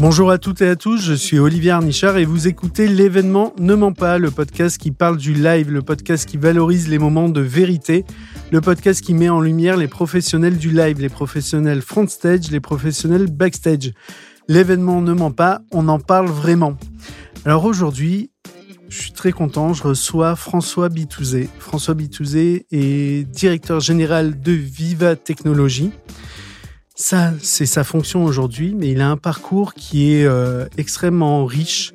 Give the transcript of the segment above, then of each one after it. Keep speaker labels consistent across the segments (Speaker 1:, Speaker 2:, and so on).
Speaker 1: Bonjour à toutes et à tous, je suis Olivier Arnichard et vous écoutez l'événement Ne ment pas, le podcast qui parle du live, le podcast qui valorise les moments de vérité, le podcast qui met en lumière les professionnels du live, les professionnels front stage, les professionnels backstage. L'événement Ne ment pas, on en parle vraiment. Alors aujourd'hui, je suis très content, je reçois François Bitouzé. François Bitouzé est directeur général de Viva Technologies. Ça, c'est sa fonction aujourd'hui, mais il a un parcours qui est euh, extrêmement riche,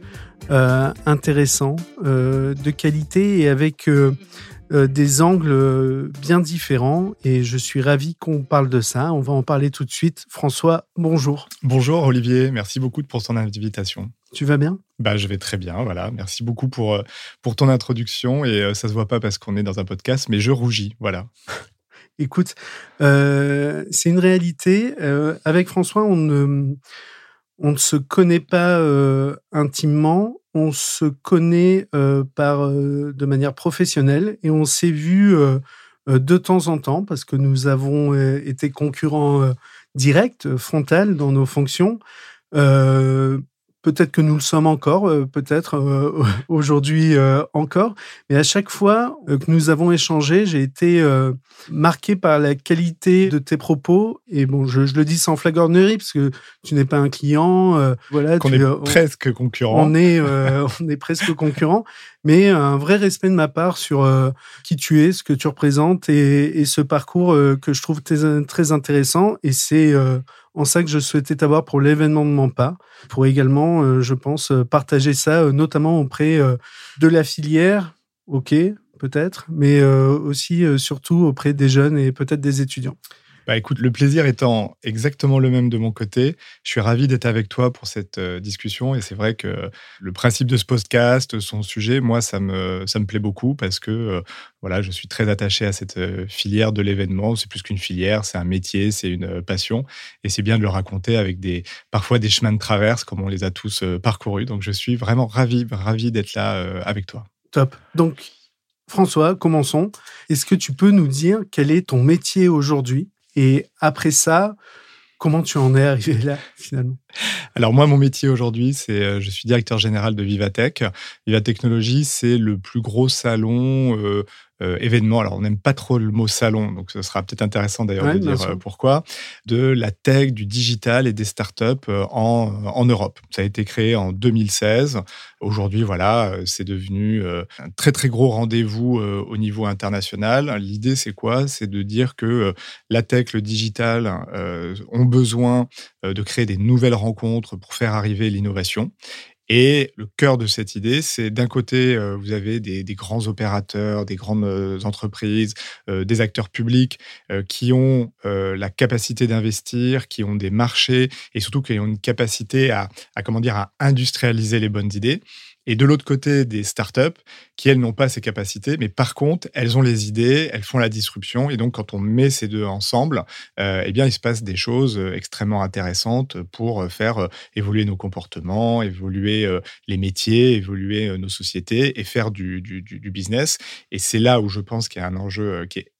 Speaker 1: euh, intéressant, euh, de qualité et avec des angles bien différents. Et je suis ravi qu'on parle de ça. On va en parler tout de suite. François, bonjour.
Speaker 2: Bonjour Olivier, merci beaucoup pour ton invitation.
Speaker 1: Tu vas bien?
Speaker 2: Bah, Je vais très bien, voilà. Merci beaucoup pour, pour ton introduction. Et ça se voit pas parce qu'on est dans un podcast, mais je rougis, voilà.
Speaker 1: Écoute, euh, c'est une réalité. Euh, avec François, on ne, se connaît pas euh, intimement, on se connaît par, de manière professionnelle et on s'est vu de temps en temps parce que nous avons été concurrents directs, frontal dans nos fonctions. Peut-être que nous le sommes encore, euh, peut-être euh, aujourd'hui euh, encore, mais à chaque fois que nous avons échangé, j'ai été marqué par la qualité de tes propos. Et bon, je, le dis sans flagornerie, parce que tu n'es pas un client.
Speaker 2: voilà,
Speaker 1: on
Speaker 2: est presque concurrent.
Speaker 1: On est, on est presque concurrent, mais un vrai respect de ma part sur qui tu es, ce que tu représentes et, et ce parcours que je trouve très, très intéressant. Et c'est en ça que je souhaitais t'avoir pour l'événement de Mampa, pour également, euh, je pense, euh, partager ça, euh, notamment auprès de la filière, ok, peut-être, mais aussi, surtout auprès des jeunes et peut-être des étudiants.
Speaker 2: Bah écoute, le plaisir étant exactement le même de mon côté, je suis ravi d'être avec toi pour cette euh, discussion et c'est vrai que le principe de ce podcast, son sujet, moi ça me ça me plaît beaucoup parce que euh, voilà, je suis très attaché à cette euh, filière de l'événement, c'est plus qu'une filière, c'est un métier, c'est une passion et c'est bien de le raconter avec des parfois des chemins de traverse comme on les a tous parcourus. Donc je suis vraiment ravi ravi d'être là avec toi.
Speaker 1: Top. Donc François, commençons. Est-ce que tu peux nous dire quel est ton métier aujourd'hui? Et après ça, comment tu en es arrivé là finalement?
Speaker 2: Alors moi, mon métier aujourd'hui, c'est euh, je suis directeur général de Vivatech. Viva Technologies, c'est le plus gros salon euh, euh, événement, alors on n'aime pas trop le mot salon, donc ce sera peut-être intéressant d'ailleurs de dire euh, pourquoi, de la tech, du digital et des startups euh, en, en Europe. Ça a été créé en 2016. Aujourd'hui, voilà, c'est devenu un très très gros rendez-vous au niveau international. L'idée, c'est quoi? C'est de dire que la tech, le digital ont besoin de créer des nouvelles rencontres pour faire arriver l'innovation. Et le cœur de cette idée, c'est d'un côté, euh, vous avez des, grands opérateurs, des grandes euh, entreprises, euh, des acteurs publics qui ont la capacité d'investir, qui ont des marchés et surtout qui ont une capacité à, à comment dire, à industrialiser les bonnes idées et de l'autre côté des startups qui, elles, n'ont pas ces capacités, mais par contre, elles ont les idées, elles font la disruption, et donc quand on met ces deux ensemble, euh, eh bien, il se passe des choses euh, extrêmement intéressantes pour euh, faire évoluer nos comportements, évoluer les métiers, évoluer nos sociétés et faire du, business. Et c'est là où je pense qu'il y a un enjeu qui est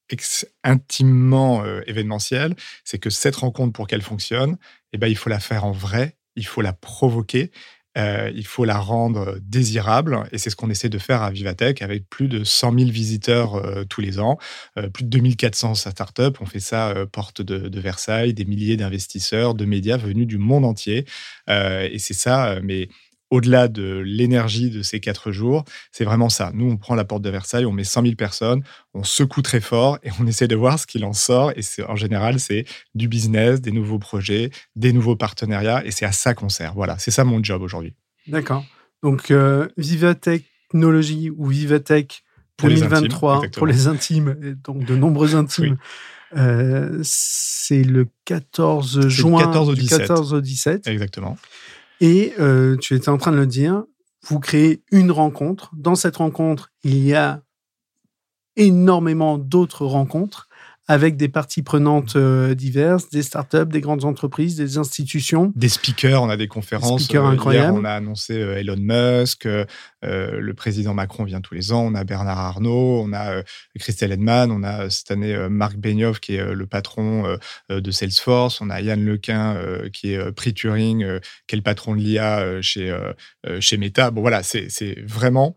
Speaker 2: intimement événementiel, c'est que cette rencontre, pour qu'elle fonctionne, eh ben, il faut la faire en vrai, il faut la provoquer euh, il faut la rendre désirable et c'est ce qu'on essaie de faire à Vivatech avec plus de 100 000 visiteurs euh, tous les ans, euh, plus de 2400 startups. On fait ça porte de, Versailles, des milliers d'investisseurs, de médias venus du monde entier. et c'est ça, mais au-delà de l'énergie de ces quatre jours, c'est vraiment ça. Nous, on prend la porte de Versailles, on met 100 000 personnes, on secoue très fort et on essaie de voir ce qu'il en sort. Et en général, c'est du business, des nouveaux projets, des nouveaux partenariats. Et c'est à ça qu'on sert. Voilà, c'est ça mon job aujourd'hui.
Speaker 1: D'accord. Donc, euh, Viva Technologie ou Vivatech 2023 pour les intimes, donc de nombreux intimes. Euh, c'est le 14 juin,
Speaker 2: 14 au 17.
Speaker 1: 14 au 17.
Speaker 2: Exactement.
Speaker 1: Et euh, tu étais en train de le dire, vous créez une rencontre. Dans cette rencontre, il y a énormément d'autres rencontres avec des parties prenantes euh, diverses, des startups, des grandes entreprises, des institutions.
Speaker 2: Des speakers, on a des conférences.
Speaker 1: Des speakers incroyables.
Speaker 2: on a annoncé Elon Musk, le président Macron vient tous les ans, on a Bernard Arnault, on a Christelle Edman, on a cette année Marc Benioff qui est le patron de Salesforce, on a Yann Lequin qui est prix Turing, qui est le patron de l'IA chez, chez Meta. Bon voilà, c'est vraiment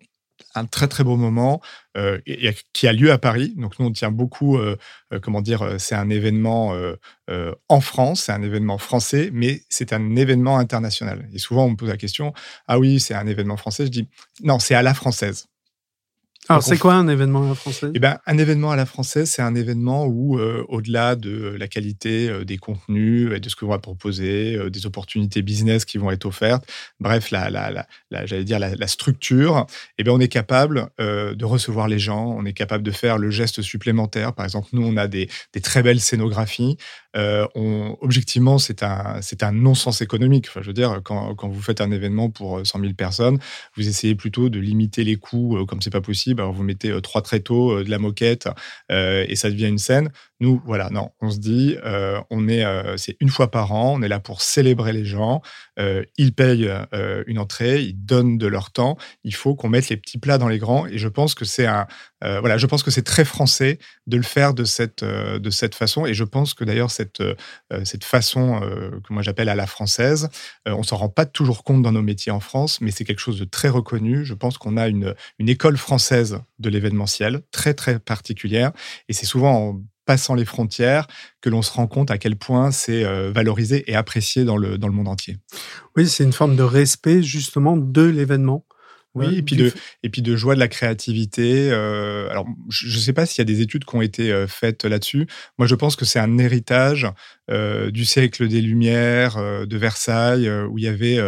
Speaker 2: un très très beau moment euh, qui a lieu à Paris. Donc nous on tient beaucoup, euh, euh, comment dire, c'est un événement en France, c'est un événement français, mais c'est un événement international. Et souvent on me pose la question, ah oui c'est un événement français, je dis non c'est à la française.
Speaker 1: Alors, c'est quoi un événement à la française?
Speaker 2: Eh ben, Un événement à la française, c'est un événement où, euh, au-delà de la qualité euh, des contenus et de ce que va proposer, euh, des opportunités business qui vont être offertes, bref, la, la, la, j'allais dire la, structure, eh ben, on est capable de recevoir les gens, on est capable de faire le geste supplémentaire. Par exemple, nous, on a des, des très belles scénographies. on, objectivement, c'est un, c'est un non-sens économique. Enfin, je veux dire, quand, quand vous faites un événement pour 100 000 personnes, vous essayez plutôt de limiter les coûts comme c'est pas possible vous mettez euh, trois tréteaux, euh, de la moquette, euh, et ça devient une scène. Nous, voilà, non, on se dit, on est, c'est une fois par an, on est là pour célébrer les gens. ils payent une entrée, ils donnent de leur temps. Il faut qu'on mette les petits plats dans les grands, et je pense que c'est un, voilà, je pense que c'est très français de le faire de cette, de cette façon, et je pense que d'ailleurs cette, cette façon que moi j'appelle à la française, on s'en rend pas toujours compte dans nos métiers en France, mais c'est quelque chose de très reconnu. Je pense qu'on a une, une école française de l'événementiel, très très particulière. Et c'est souvent en passant les frontières que l'on se rend compte à quel point c'est euh, valorisé et apprécié dans le, dans le monde entier.
Speaker 1: Oui, c'est une forme de respect justement de l'événement.
Speaker 2: Oui, et puis, de, et puis de joie de la créativité. Euh, alors, je ne sais pas s'il y a des études qui ont été euh, faites là-dessus. Moi, je pense que c'est un héritage euh, du siècle des Lumières, de Versailles, où il y avait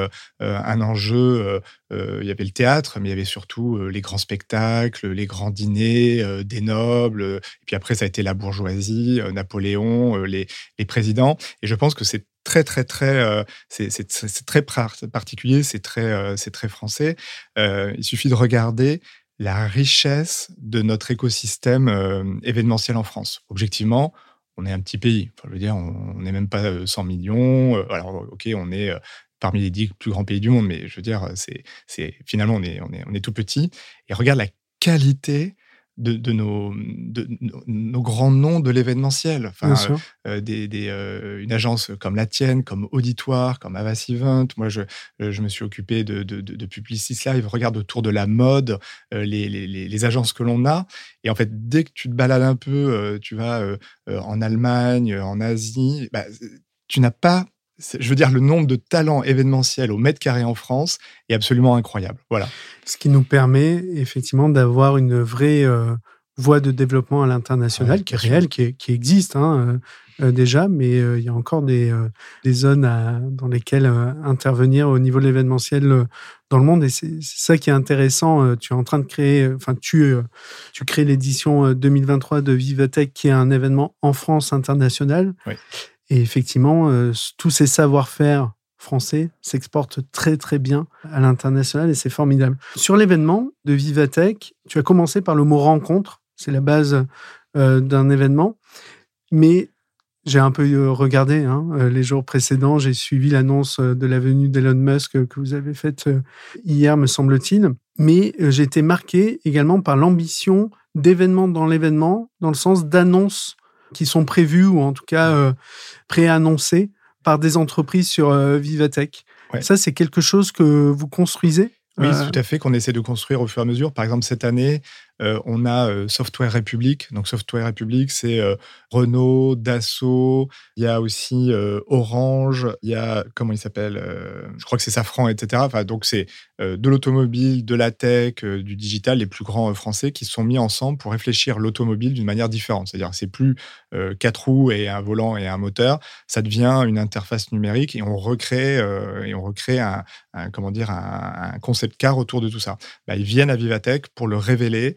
Speaker 2: un enjeu. il y avait le théâtre, mais il y avait surtout les grands spectacles, les grands dîners des nobles. Et puis après, ça a été la bourgeoisie, Napoléon, les, les présidents. Et je pense que c'est très très très euh, c'est très particulier, c'est très euh, c'est très français. Euh, il suffit de regarder la richesse de notre écosystème événementiel en France. Objectivement, on est un petit pays. Je veux dire, on n'est même pas 100 millions. alors, ok, on est parmi les dix plus grands pays du monde, mais je veux dire, c'est finalement on est on est on est tout petit. Et regarde la qualité de, nos, de, nos grands noms de l'événementiel. Enfin, euh, des, euh, une agence comme la tienne, comme Auditoire, comme Avas Event. Moi, je, je me suis occupé de, de, de Publicis Live. Regarde autour de la mode, euh, les, les, les, agences que l'on a. Et en fait, dès que tu te balades un peu, tu vas en Allemagne, en Asie, bah, tu n'as pas je veux dire, le nombre de talents événementiels au mètre carré en France est absolument incroyable. Voilà.
Speaker 1: Ce qui nous permet effectivement d'avoir une vraie euh, voie de développement à l'international qui est réelle, qui, existe hein, euh, euh, déjà, mais il y a encore des, des zones dans lesquelles intervenir au niveau de l'événementiel dans le monde. Et c'est ça qui est intéressant. tu es en train de créer, enfin, tu, tu crées l'édition 2023 de Vivatech, qui est un événement en France international. Oui. Et effectivement, euh, tous ces savoir-faire français s'exportent très très bien à l'international et c'est formidable. Sur l'événement de Vivatech, tu as commencé par le mot rencontre, c'est la base euh, d'un événement, mais j'ai un peu euh, regardé hein, les jours précédents, j'ai suivi l'annonce de la venue d'Elon Musk que vous avez faite hier, me semble-t-il, mais j'ai été marqué également par l'ambition d'événement dans l'événement, dans le sens d'annonce qui sont prévus ou en tout cas euh, préannoncés par des entreprises sur euh, Vivatech. Ça, c'est quelque chose que vous construisez
Speaker 2: oui, euh, tout à fait, qu'on essaie de construire au fur et à mesure. Par exemple, cette année, euh, on a euh, Software République. Donc, Software République, c'est euh, Renault, Dassault, il y a aussi Orange, il y a, comment il s'appelle Je crois que c'est Safran, etc. Enfin, donc, c'est de l'automobile, de la tech, du digital, les plus grands français qui se sont mis ensemble pour réfléchir l'automobile d'une manière différente. C'est-à-dire, c'est plus quatre roues et un volant et un moteur, ça devient une interface numérique et on recrée, et on recrée un, comment dire, un, concept car autour de tout ça. Bah, ils viennent à Vivatech pour le révéler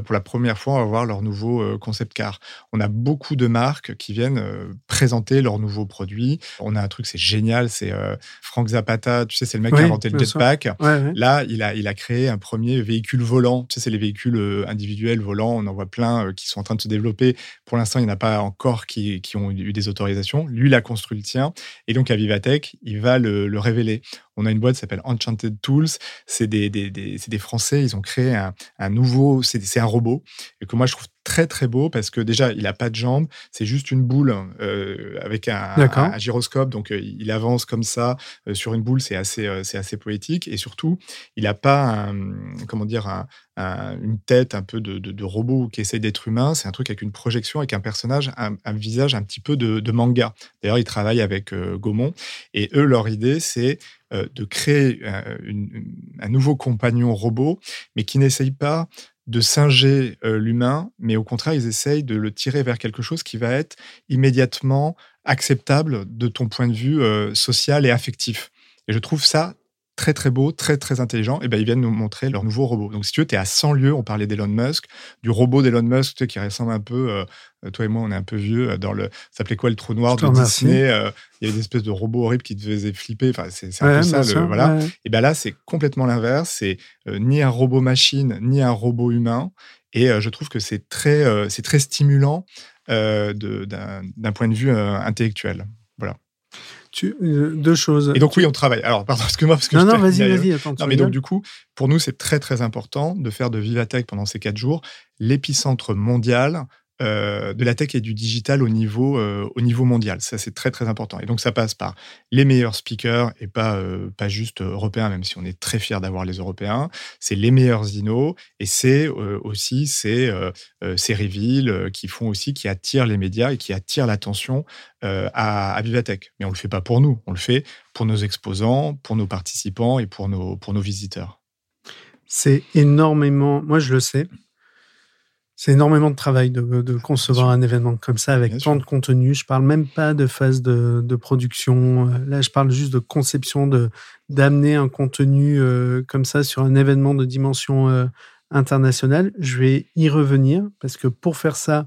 Speaker 2: pour la première fois, on va voir leur nouveau euh, concept car. On a beaucoup de marques qui viennent euh, présenter leurs nouveaux produits. On a un truc, c'est génial, c'est Frank Zapata, tu sais, c'est le mec qui a inventé le jetpack. Là, il a, il a créé un premier véhicule volant. Tu sais, c'est les véhicules individuels volants. On en voit plein qui sont en train de se développer. Pour l'instant, il n'y en a pas encore qui, qui, ont eu des autorisations. Lui, il a construit le tien. Et donc, à Vivatech, il va le, le révéler. On a une boîte qui s'appelle Enchanted Tools. C'est des, des, des, des, Français. Ils ont créé un, un nouveau. C'est un robot et que moi je trouve très très beau parce que déjà il a pas de jambes, c'est juste une boule euh, avec un, un, gyroscope, donc euh, il avance comme ça euh, sur une boule, c'est assez c'est assez poétique. Et surtout il a pas un, comment dire un, une tête un peu de, de, robot qui essaye d'être humain, c'est un truc avec une projection, avec un personnage, un, visage un petit peu de, de manga. D'ailleurs, ils travaillent avec Gaumont. Et eux, leur idée, c'est de créer un nouveau compagnon robot, mais qui n'essaye pas de singer euh, l'humain, mais au contraire, ils essayent de le tirer vers quelque chose qui va être immédiatement acceptable de ton point de vue euh, social et affectif. Et je trouve ça très très beau, très très intelligent, et ben ils viennent nous montrer leur nouveau robot. Donc si tu veux, tu es à 100 lieues, on parlait d'Elon Musk, du robot d'Elon Musk tu sais, qui ressemble un peu, euh, toi et moi on est un peu vieux, euh, dans le, ça s'appelait quoi le trou noir de Disney, euh, il y avait des espèces de robots horribles qui te faisaient flipper, enfin c'est un peu ça, le, voilà. Et ben là c'est complètement l'inverse, c'est ni un robot machine, ni un robot humain, et je trouve que c'est très, c'est très stimulant d'un point de vue intellectuel. Voilà.
Speaker 1: Euh, deux choses.
Speaker 2: Et donc, oui, on travaille. Alors, pardon, excuse-moi. Parce que
Speaker 1: non, non, vas-y, vas-y.
Speaker 2: Non, mais donc, du coup, pour nous, c'est très, très important de faire de Vivatech pendant ces quatre jours l'épicentre mondial euh, de la tech et du digital au niveau, euh, au niveau mondial. Ça, c'est très, très important. Et donc, ça passe par les meilleurs speakers et pas, euh, pas juste européens, même si on est très fiers d'avoir les Européens. C'est les meilleurs inos et c'est aussi ces, ces reveals qui font aussi, qui attirent les médias et qui attirent l'attention à, à, Vivatech. Mais on le fait pas pour nous, on le fait pour nos exposants, pour nos participants et pour nos, pour nos visiteurs.
Speaker 1: C'est énormément, moi je le sais, c'est énormément de travail de, concevoir un événement comme ça avec tant de contenu. Je parle même pas de phase de, production. Euh, là, je parle juste de conception, de d'amener un contenu euh, comme ça sur un événement de dimension euh, internationale. Je vais y revenir parce que pour faire ça,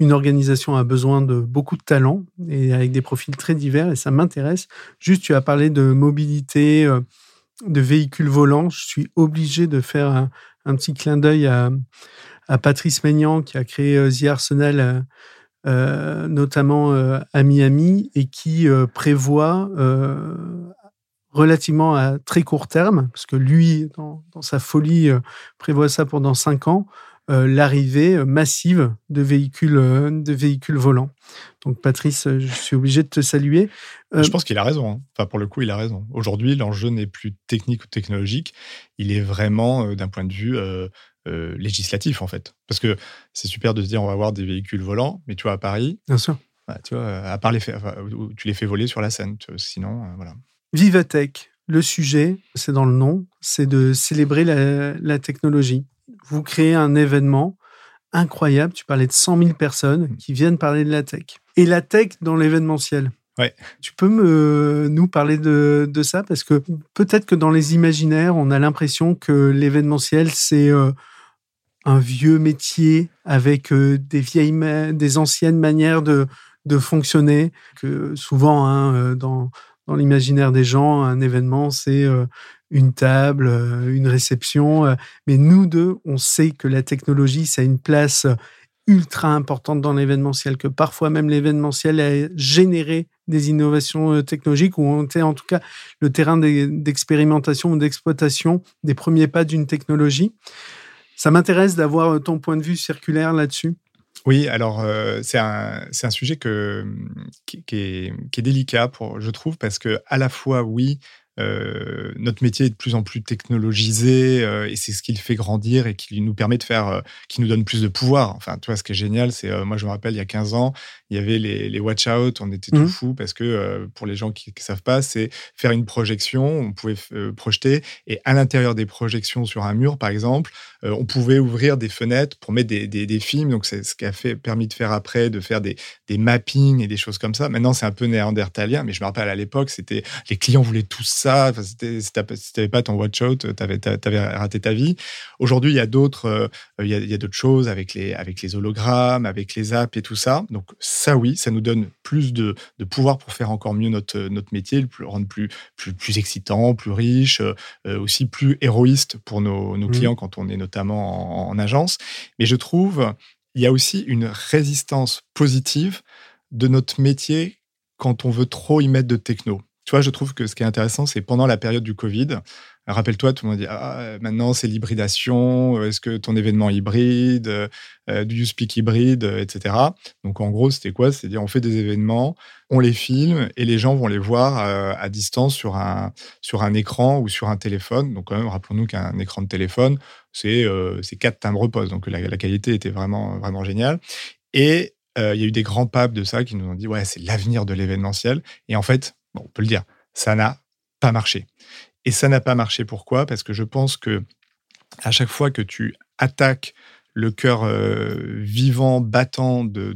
Speaker 1: une organisation a besoin de beaucoup de talents et avec des profils très divers et ça m'intéresse. Juste, tu as parlé de mobilité, de véhicules volants. Je suis obligé de faire un, un petit clin d'œil à à Patrice Maignan qui a créé euh, The Arsenal, euh, euh, notamment à Miami, et qui prévoit relativement à très court terme, parce que lui, dans, sa folie, prévoit ça pendant cinq ans, l'arrivée massive de véhicules, de véhicules volants. Donc, Patrice, je suis obligé de te saluer.
Speaker 2: je pense qu'il a raison. Hein. Enfin, pour le coup, il a raison. Aujourd'hui, l'enjeu n'est plus technique ou technologique. Il est vraiment, d'un point de vue euh, législatif, en fait. Parce que c'est super de se dire on va avoir des véhicules volants, mais tu vois, à Paris.
Speaker 1: Bien sûr.
Speaker 2: tu vois, à part les tu les fais voler sur la scène. sinon, euh, voilà.
Speaker 1: Vivatech, le sujet, c'est dans le nom, c'est de célébrer la, technologie. Vous créez un événement incroyable. Tu parlais de 100 000 personnes mmh. qui viennent parler de la tech. Et la tech dans l'événementiel.
Speaker 2: Ouais.
Speaker 1: Tu peux me, nous parler de, de ça? Parce que peut-être que dans les imaginaires, on a l'impression que l'événementiel, c'est euh, un vieux métier avec euh, des vieilles, des anciennes manières de, de fonctionner. Que souvent, hein, euh, dans, dans l'imaginaire des gens, un événement, c'est une table, une réception. Mais nous deux, on sait que la technologie, ça a une place ultra importante dans l'événementiel, que parfois même l'événementiel a généré des innovations euh, technologiques ou ont été en tout cas le terrain d'expérimentation ou d'exploitation des premiers pas d'une technologie. Ça m'intéresse d'avoir euh, ton point de vue circulaire là-dessus.
Speaker 2: Oui, alors euh, c'est un, sujet qui, est, qui, est, délicat, pour, je trouve, parce que à la fois, oui, euh, notre métier est de plus en plus technologisé euh, et c'est ce qui le fait grandir et qui nous permet de faire, euh, qui nous donne plus de pouvoir. Enfin, tu vois, ce qui est génial, c'est, moi je me rappelle, il y a 15 ans, il y avait les, les watch out, on était tout mmh. fou parce que pour les gens qui ne savent pas, c'est faire une projection, on pouvait projeter et à l'intérieur des projections sur un mur, par exemple, on pouvait ouvrir des fenêtres pour mettre des, des, des films. Donc, c'est ce qui a fait, permis de faire après, de faire des, des mappings et des choses comme ça. Maintenant, c'est un peu néandertalien, mais je me rappelle à l'époque, c'était les clients voulaient tout ça ça. si tu n'avais pas ton watch out, tu avais, raté ta vie. Aujourd'hui, il y a d'autres il y a, d'autres choses avec les, avec les hologrammes, avec les apps et tout ça. Donc ça, oui, ça nous donne plus de, pouvoir pour faire encore mieux notre, notre métier, le rendre plus, plus, plus excitant, plus riche, aussi plus héroïste pour nos, nos mmh. clients quand on est notamment en, agence. Mais je trouve il y a aussi une résistance positive de notre métier quand on veut trop y mettre de techno. Tu je trouve que ce qui est intéressant, c'est pendant la période du Covid, rappelle-toi, tout le monde dit ah, maintenant c'est l'hybridation, est-ce que ton événement hybride, euh, do you speak hybride, etc. Donc en gros, c'était quoi? C'est-à-dire on fait des événements, on les filme et les gens vont les voir euh, à distance sur un, sur un écran ou sur un téléphone. Donc quand même, rappelons-nous qu'un écran de téléphone, c'est euh, quatre timbres poste, donc la, la, qualité était vraiment, vraiment géniale. Et euh, il y a eu des grands papes de ça qui nous ont dit ouais, c'est l'avenir de l'événementiel. Et en fait, on peut le dire, ça n'a pas marché. Et ça n'a pas marché pourquoi? Parce que je pense que à chaque fois que tu attaques le cœur euh, vivant, battant de,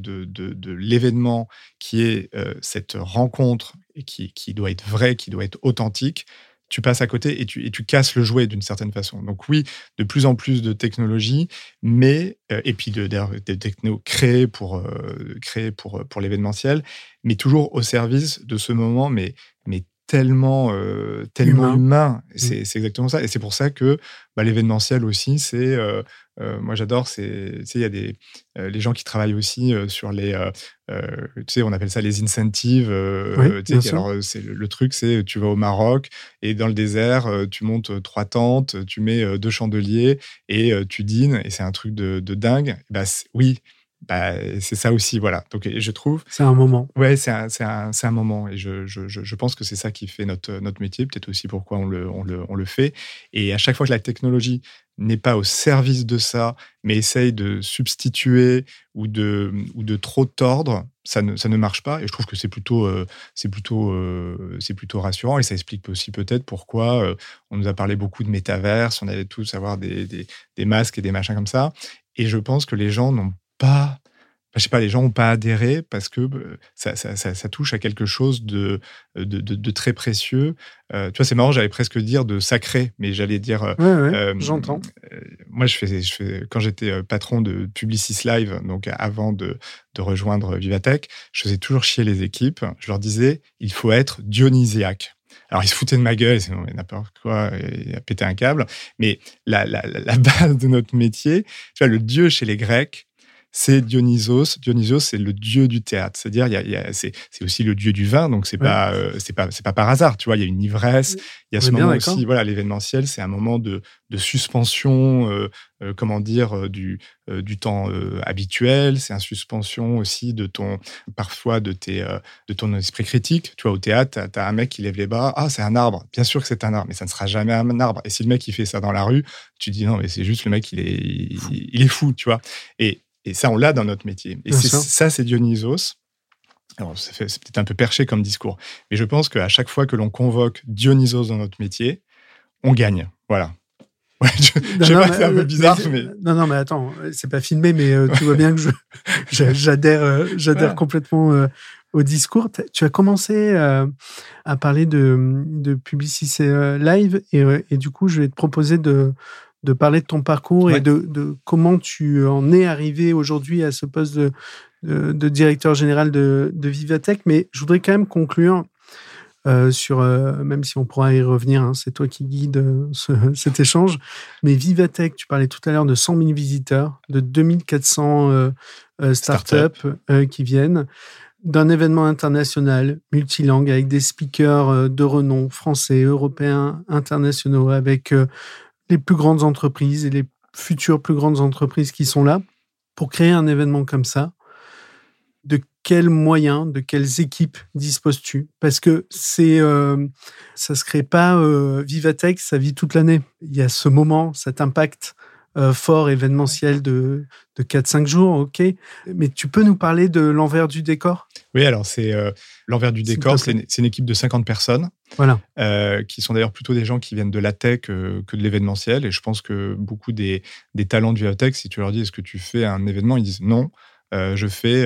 Speaker 2: l'événement qui est euh, cette rencontre et qui, qui, doit être vrai, qui doit être authentique, tu passes à côté et tu, et tu casses le jouet d'une certaine façon. Donc oui, de plus en plus de technologies, mais euh, et puis de, des technos créés pour euh, pour pour l'événementiel, mais toujours au service de ce moment, mais mais tellement, euh, tellement humain. Mmh. C'est exactement ça. Et c'est pour ça que bah, l'événementiel aussi, c'est. Euh, euh, moi, j'adore. C'est, il y a des les gens qui travaillent aussi sur les. tu sais, on appelle ça les incentives. alors, c'est le, truc, c'est tu vas au Maroc et dans le désert, tu montes trois tentes, tu mets deux chandeliers et tu dînes. Et c'est un truc de, de dingue. Bah, oui bah, c'est ça aussi, voilà. Donc, je trouve.
Speaker 1: C'est un moment.
Speaker 2: Ouais, c'est un, un, un, moment. Et je, je, je pense que c'est ça qui fait notre, notre métier, peut-être aussi pourquoi on le, on, le, on le fait. Et à chaque fois que la technologie n'est pas au service de ça, mais essaye de substituer ou de, ou de trop tordre, ça ne, ça ne marche pas. Et je trouve que c'est plutôt, euh, c'est plutôt, euh, c'est plutôt rassurant. Et ça explique aussi peut-être pourquoi euh, on nous a parlé beaucoup de métaverse, on allait tous avoir des, des, des masques et des machins comme ça. Et je pense que les gens n'ont pas je sais pas, les gens n'ont pas adhéré parce que bah, ça, ça, ça, touche à quelque chose de, de, de, très précieux. Euh, tu vois, c'est marrant, j'allais presque dire de sacré, mais j'allais dire.
Speaker 1: Euh, euh, j'entends.
Speaker 2: moi, je fais, je fais, quand j'étais patron de Publicis Live, donc avant de, de rejoindre Vivatech, je faisais toujours chier les équipes. Je leur disais, il faut être dionysiaque. Alors, ils se foutaient de ma gueule, sinon, n'importe quoi, il a pété un câble. Mais la, la, la, base de notre métier, tu vois, le dieu chez les Grecs, c'est Dionysos. Dionysos, c'est le dieu du théâtre. C'est-à-dire, c'est, aussi le dieu du vin, donc c'est pas, euh, c'est pas, c'est pas par hasard. Tu vois, il y a une ivresse. Il y a ce moment aussi, voilà, l'événementiel, c'est un moment de, suspension, euh, euh, comment dire, du, du temps habituel. C'est une suspension aussi de ton, parfois de tes, de ton esprit critique. Tu vois, au théâtre, tu as un mec qui lève les bras. Ah, c'est un arbre. Bien sûr que c'est un arbre, mais ça ne sera jamais un arbre. Et si le mec il fait ça dans la rue, tu dis non, mais c'est juste le mec, il est, il est fou, tu vois. Et et ça, on l'a dans notre métier. Et ça, c'est Dionysos. Alors, c'est peut-être un peu perché comme discours, mais je pense qu'à chaque fois que l'on convoque Dionysos dans notre métier, on gagne. Voilà. je, sais pas, c'est un peu bizarre, mais,
Speaker 1: Non, non, mais attends, c'est pas filmé, mais euh, tu vois bien que j'adhère euh, j'adhère complètement euh, au discours. Tu as commencé à parler de, de Publicité Live, et, et, du coup, je vais te proposer de, de parler de ton parcours et de, comment tu en es arrivé aujourd'hui à ce poste de, de, directeur général de, de, Vivatech. Mais je voudrais quand même conclure euh, sur, euh, même si on pourra y revenir, hein, c'est toi qui guide euh, cet échange. Mais Vivatech, tu parlais tout à l'heure de 100 000 visiteurs, de 2400 startups qui viennent d'un événement international multilingue avec des speakers de renom français, européens, internationaux, avec les plus grandes entreprises et les futures plus grandes entreprises qui sont là pour créer un événement comme ça. De quels moyens, de quelles équipes disposes-tu Parce que c'est, euh, ça se crée pas euh, Vivatech, ça vit toute l'année. Il y a ce moment, cet impact euh, fort événementiel de, de 4-5 jours, ok. Mais tu peux nous parler de l'envers du décor?
Speaker 2: Oui, alors c'est euh, l'envers du décor, c'est une, équipe de 50 personnes.
Speaker 1: Voilà.
Speaker 2: Euh, qui sont d'ailleurs plutôt des gens qui viennent de la tech que de l'événementiel. Et je pense que beaucoup des, des talents du tech, si tu leur dis est-ce que tu fais un événement, ils disent non. je fais,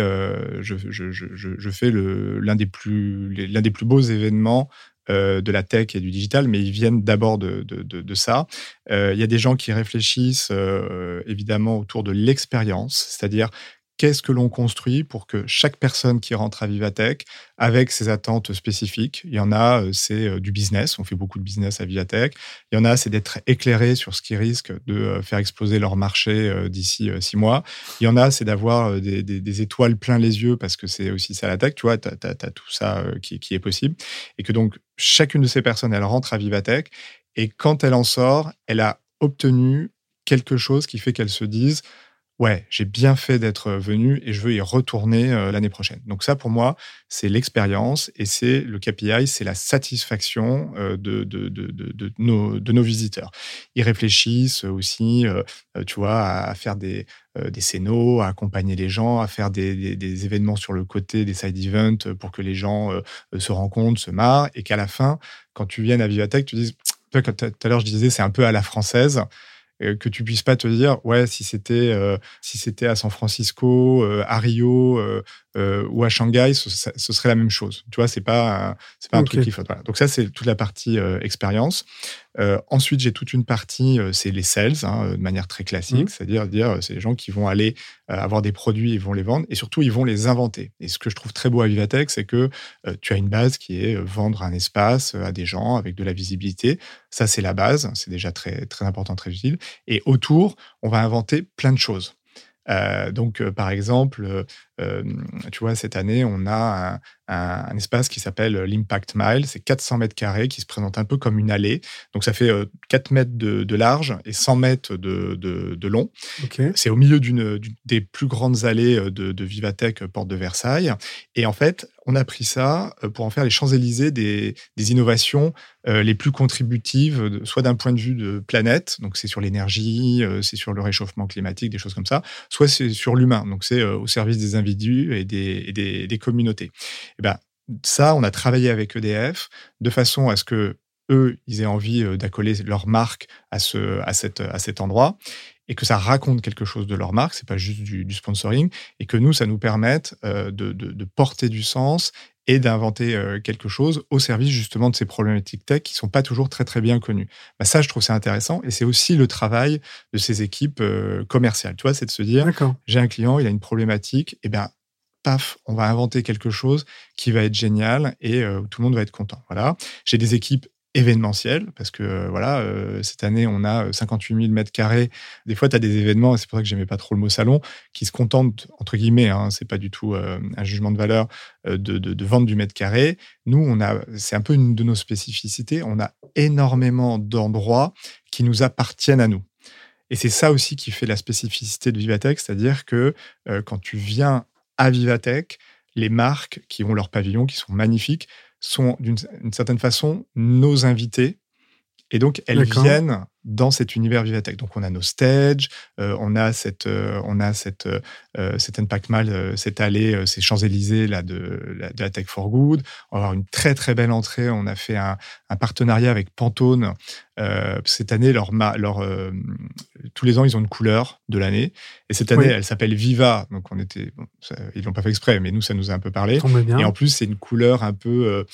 Speaker 2: je, je, je, je, fais l'un des plus l'un des plus beaux événements de la tech et du digital, mais ils viennent d'abord de, de, ça. Il y a des gens qui réfléchissent évidemment autour de l'expérience, c'est-à-dire qu'est-ce que l'on construit pour que chaque personne qui rentre à Vivatech, avec ses attentes spécifiques, il y en a, euh, c'est euh, du business, on fait beaucoup de business à Vivatech, il y en a, c'est d'être éclairé sur ce qui risque de euh, faire exploser leur marché d'ici six mois, il y en a, c'est d'avoir des, étoiles plein les yeux, parce que c'est aussi ça la tech, tu vois, tu as, tout ça qui, qui est possible, et que donc chacune de ces personnes, elle rentre à Vivatech, et quand elle en sort, elle a obtenu quelque chose qui fait qu'elle se dise, ouais, j'ai bien fait d'être venu et je veux y retourner euh, l'année prochaine. Donc ça, pour moi, c'est l'expérience et c'est le KPI, c'est la satisfaction euh, de, de, de, de, nos, de nos visiteurs. Ils réfléchissent aussi, euh, tu vois, à faire des, des scénos, à accompagner les gens, à faire des, des, événements sur le côté, des side events pour que les gens se rencontrent, se marrent et qu'à la fin, quand tu viennes à Vivatech, tu dises, tout à l'heure je disais, c'est un peu à la française que tu puisses pas te dire ouais si c'était euh, si c'était à San Francisco, euh, à Rio euh, ou à Shanghai, ce, serait la même chose. Tu vois, c'est pas c'est pas un truc qu'il faut. Donc ça c'est toute la partie expérience. ensuite j'ai toute une partie c'est les sales hein, de manière très classique, mmh. c'est-à-dire dire c'est les gens qui vont aller avoir des produits ils vont les vendre et surtout ils vont les inventer. Et ce que je trouve très beau à Vivatech, c'est que tu as une base qui est vendre un espace à des gens avec de la visibilité. Ça c'est la base, c'est déjà très très important, très utile. Et autour, on va inventer plein de choses. Euh, donc, euh, par exemple, euh, tu vois, cette année, on a un, espace qui s'appelle l'Impact Mile. C'est 400 mètres carrés qui se présente un peu comme une allée. Donc, ça fait 4 mètres de, large et 100 mètres de, long. C'est au milieu d'une des plus grandes allées de, de Vivatech, porte de Versailles. Et en fait, on a pris ça pour en faire les Champs-Élysées des, innovations les plus contributives, soit d'un point de vue de planète, donc c'est sur l'énergie, c'est sur le réchauffement climatique, des choses comme ça, soit c'est sur l'humain, donc c'est au service des individus et des, des, communautés. Et ben, ça, on a travaillé avec EDF de façon à ce que eux, ils aient envie d'accoler leur marque à, ce, à, cette, à cet endroit et que ça raconte quelque chose de leur marque, c'est pas juste du, sponsoring, et que nous, ça nous permette de, de, porter du sens et d'inventer quelque chose au service justement de ces problématiques tech qui sont pas toujours très très bien connues. Bah, ça, je trouve c'est intéressant et c'est aussi le travail de ces équipes commerciales. Tu vois, c'est de se dire, j'ai un client, il a une problématique, et eh ben on va inventer quelque chose qui va être génial et tout le monde va être content. Voilà. J'ai des équipes événementiel, parce que euh, voilà, euh, cette année, on a 58 000 mètres carrés. Des fois, tu as des événements, et c'est pour ça que j'aimais pas trop le mot salon, qui se contentent, entre guillemets, hein, c'est pas du tout euh, un jugement de valeur, de, de, vendre du mètre carré. Nous, on a, c'est un peu une de nos spécificités, on a énormément d'endroits qui nous appartiennent à nous. Et c'est ça aussi qui fait la spécificité de Vivatech, c'est-à-dire que quand tu viens à Vivatech, les marques qui ont leur pavillon, qui sont magnifiques, sont d'une certaine façon nos invités. Et donc, elles viennent dans cet univers Vivatech. Donc, on a nos stages, euh, on a cette, euh, on a cette, euh, cette Impact Mal, cette allée, ces Champs-Élysées là, de, de, la Tech for Good. On va avoir une très, très belle entrée. On a fait un, un partenariat avec Pantone. Cette année, leur, leur, tous les ans, ils ont une couleur de l'année. Et cette année, elle s'appelle Viva. Donc, on était, bon, ils l'ont pas fait exprès, mais nous, ça nous a un peu parlé. Et en plus, c'est une couleur un peu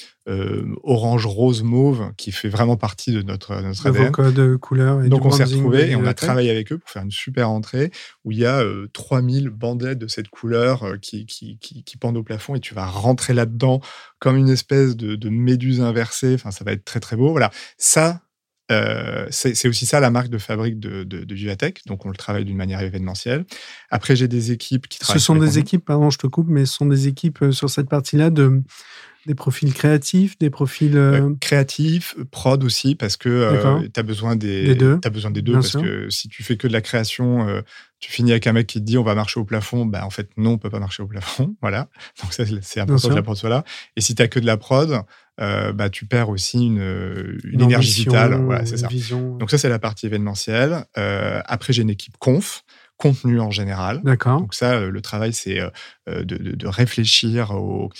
Speaker 2: orange, rose, mauve qui fait vraiment partie de notre, notre ADN.
Speaker 1: code couleur.
Speaker 2: Et Donc, on s'est retrouvés et on a travaillé avec eux pour faire une super entrée où il y a 3000 bandelettes de cette couleur qui, qui, qui, qui, pendent au plafond et tu vas rentrer là-dedans comme une espèce de, de méduse inversée. Enfin, ça va être très, très beau. Voilà. Ça, euh, c'est aussi ça la marque de fabrique de, de, Vivatech. Donc, on le travaille d'une manière événementielle. Après, j'ai des équipes qui travaillent.
Speaker 1: Ce sont des équipes, pardon, je te coupe, mais ce sont des équipes euh, sur cette partie-là de des profils créatifs, des profils
Speaker 2: euh, créatifs, prod aussi, parce que tu as besoin des, deux. As besoin des deux, parce que si tu fais que de la création, tu finis avec un mec qui te dit on va marcher au plafond, bah en fait non, on peut pas marcher au plafond, voilà. Donc ça c'est important que la prod soit là. Et si tu as que de la prod, euh, bah, tu perds aussi une, énergie vitale. Voilà, c'est ça. Donc ça, c'est la partie événementielle. Euh, après, j'ai une équipe conf, contenu en général.
Speaker 1: D'accord.
Speaker 2: Donc ça, euh, le travail, c'est de, réfléchir aux,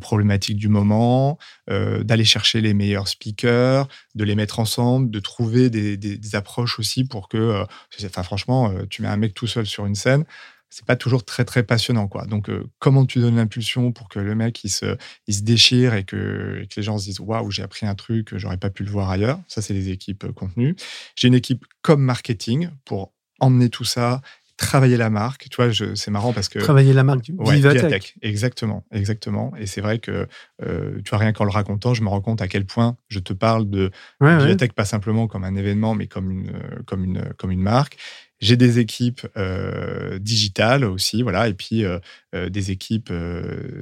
Speaker 2: problématiques du moment, d'aller chercher les meilleurs speakers, de les mettre ensemble, de trouver des, des approches aussi pour que, enfin franchement, tu mets un mec tout seul sur une scène, c'est pas toujours très très passionnant quoi. Donc comment tu donnes l'impulsion pour que le mec il se, il se déchire et que, les gens se disent waouh j'ai appris un truc j'aurais pas pu le voir ailleurs? Ça c'est les équipes contenu. J'ai une équipe comme marketing pour emmener tout ça travailler la marque. Tu vois, c'est marrant parce que.
Speaker 1: Travailler la marque ouais, Vivatech.
Speaker 2: Exactement, exactement. Et c'est vrai que, euh, tu vois, rien qu'en le racontant, je me rends compte à quel point je te parle de Vivatech, pas simplement comme un événement, mais comme une, comme une, comme une marque. J'ai des équipes euh, digitales aussi, voilà, et puis euh, des équipes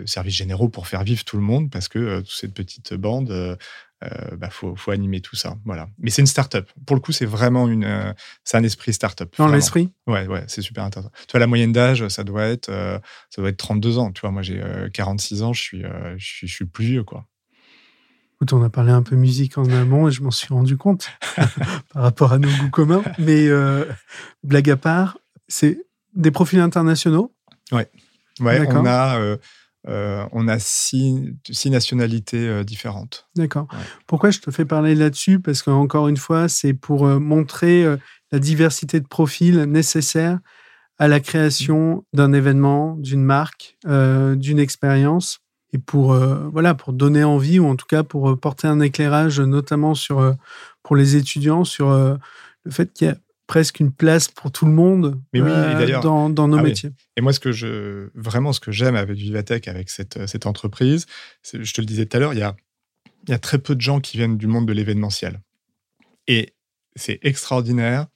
Speaker 2: services généraux pour faire vivre tout le monde, parce que toute cette petite bande, euh, bah, faut, faut, animer tout ça. Voilà. Mais c'est une start-up. Pour le coup, c'est vraiment une, euh, c'est un esprit start-up.
Speaker 1: Dans l'esprit?
Speaker 2: Ouais, ouais, c'est super intéressant. Tu vois, la moyenne d'âge, ça doit être, euh, ça doit être 32 ans. Tu vois, moi, j'ai 46 ans, je suis, je suis, je suis plus vieux, quoi.
Speaker 1: Écoute, on a parlé un peu musique en amont et je m'en suis rendu compte par rapport à nos goûts communs. Mais blague à part, c'est des profils internationaux
Speaker 2: Ouais. Ouais, on a euh, on a six, nationalités euh, différentes.
Speaker 1: D'accord. Pourquoi je te fais parler là-dessus? Parce qu'encore une fois, c'est pour euh, montrer la diversité de profils nécessaires à la création d'un événement, d'une marque, d'une expérience, et pour voilà pour donner envie ou en tout cas pour porter un éclairage, notamment sur pour les étudiants sur le fait qu'il y a presque une place pour tout le monde Mais oui, euh, dans, dans, nos ah métiers.
Speaker 2: Et moi, ce que je, vraiment, ce que j'aime avec Vivatech, avec cette, cette entreprise, je te le disais tout à l'heure, il y a, il y a très peu de gens qui viennent du monde de l'événementiel. Et c'est extraordinaire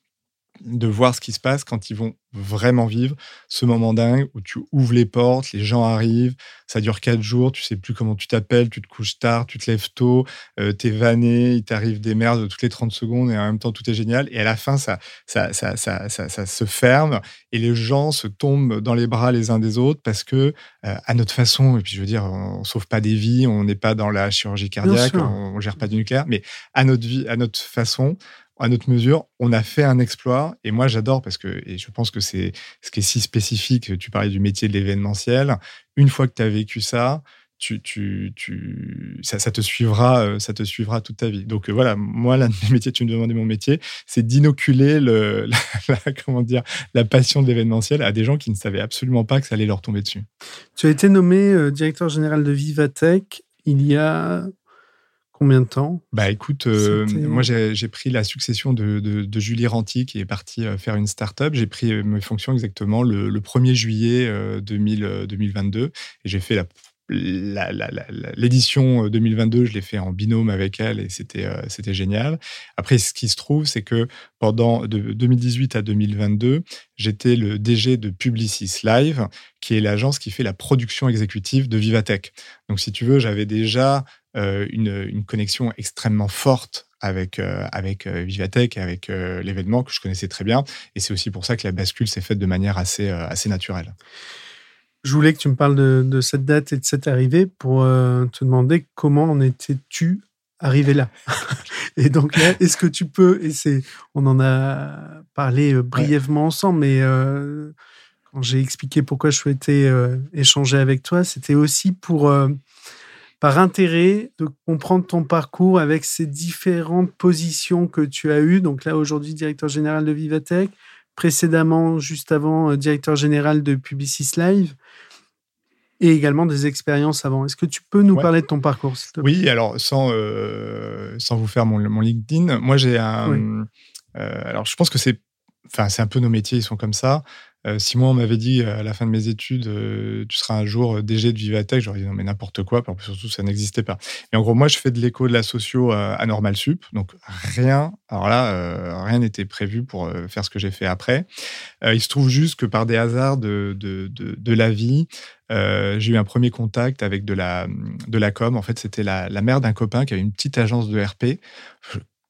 Speaker 2: de voir ce qui se passe quand ils vont vraiment vivre ce moment dingue où tu ouvres les portes, les gens arrivent, ça dure quatre jours, tu sais plus comment tu t'appelles, tu te couches tard, tu te lèves tôt, euh, t'es vanné, il t'arrive des merdes toutes les 30 secondes et en même temps tout est génial. Et à la fin, ça, ça, ça, ça, ça, se ferme et les gens se tombent dans les bras les uns des autres parce que, euh, à notre façon, et puis je veux dire, on, sauve pas des vies, on n'est pas dans la chirurgie cardiaque, on, on gère pas du nucléaire, mais à notre vie, à notre façon, à notre mesure, on a fait un exploit. Et moi, j'adore parce que, et je pense que c'est ce qui est si spécifique. Tu parlais du métier de l'événementiel. Une fois que tu as vécu ça, tu, tu, tu, ça, te suivra, euh, ça te suivra toute ta vie. Donc euh, voilà, moi, l'un de mes métiers, tu me demandais mon métier, c'est d'inoculer le, la, dire, la passion de l'événementiel à des gens qui ne savaient absolument pas que ça allait leur tomber dessus.
Speaker 1: Tu as été nommé euh, directeur général de Vivatech il y a Combien de temps
Speaker 2: Bah écoute, euh, moi j'ai pris la succession de, Julie Ranti qui est partie euh, faire une start-up. J'ai pris euh, mes fonctions exactement le, 1er juillet 2022 et j'ai fait l'édition 2022, je l'ai fait en binôme avec elle et c'était c'était génial. Après, ce qui se trouve, c'est que pendant de 2018 à 2022, j'étais le DG de Publicis Live, qui est l'agence qui fait la production exécutive de Vivatech. Donc, si tu veux, j'avais déjà euh, une, connexion extrêmement forte avec, euh, avec euh, Vivatech et avec l'événement que je connaissais très bien. Et c'est aussi pour ça que la bascule s'est faite de manière assez, assez naturelle.
Speaker 1: Je voulais que tu me parles de, cette date et de cette arrivée pour te demander comment en étais-tu arrivé là. et donc là, est-ce que tu peux, et c'est, on en a parlé brièvement ensemble, mais quand j'ai expliqué pourquoi je souhaitais échanger avec toi, c'était aussi pour par intérêt de comprendre ton parcours avec ces différentes positions que tu as eues. Donc là, aujourd'hui, directeur général de Vivatech, précédemment, juste avant, euh, directeur général de Publicis Live et également des expériences avant. Est-ce que tu peux nous parler de ton parcours
Speaker 2: Oui, alors sans, euh, sans vous faire mon, mon LinkedIn, moi j'ai un... Euh, alors je pense que c'est enfin, c'est un peu nos métiers, ils sont comme ça. Euh, si moi, on m'avait dit à la fin de mes études, euh, tu seras un jour DG de Vivatech, j'aurais dit non, mais n'importe quoi. surtout, ça n'existait pas. Mais en gros, moi, je fais de l'écho de la socio à Normal Sup. Donc, rien, alors là, euh, rien n'était prévu pour faire ce que j'ai fait après. il se trouve juste que par des hasards de, de, de, la vie, j'ai eu un premier contact avec de la, de la com. En fait, c'était la, la mère d'un copain qui avait une petite agence de RP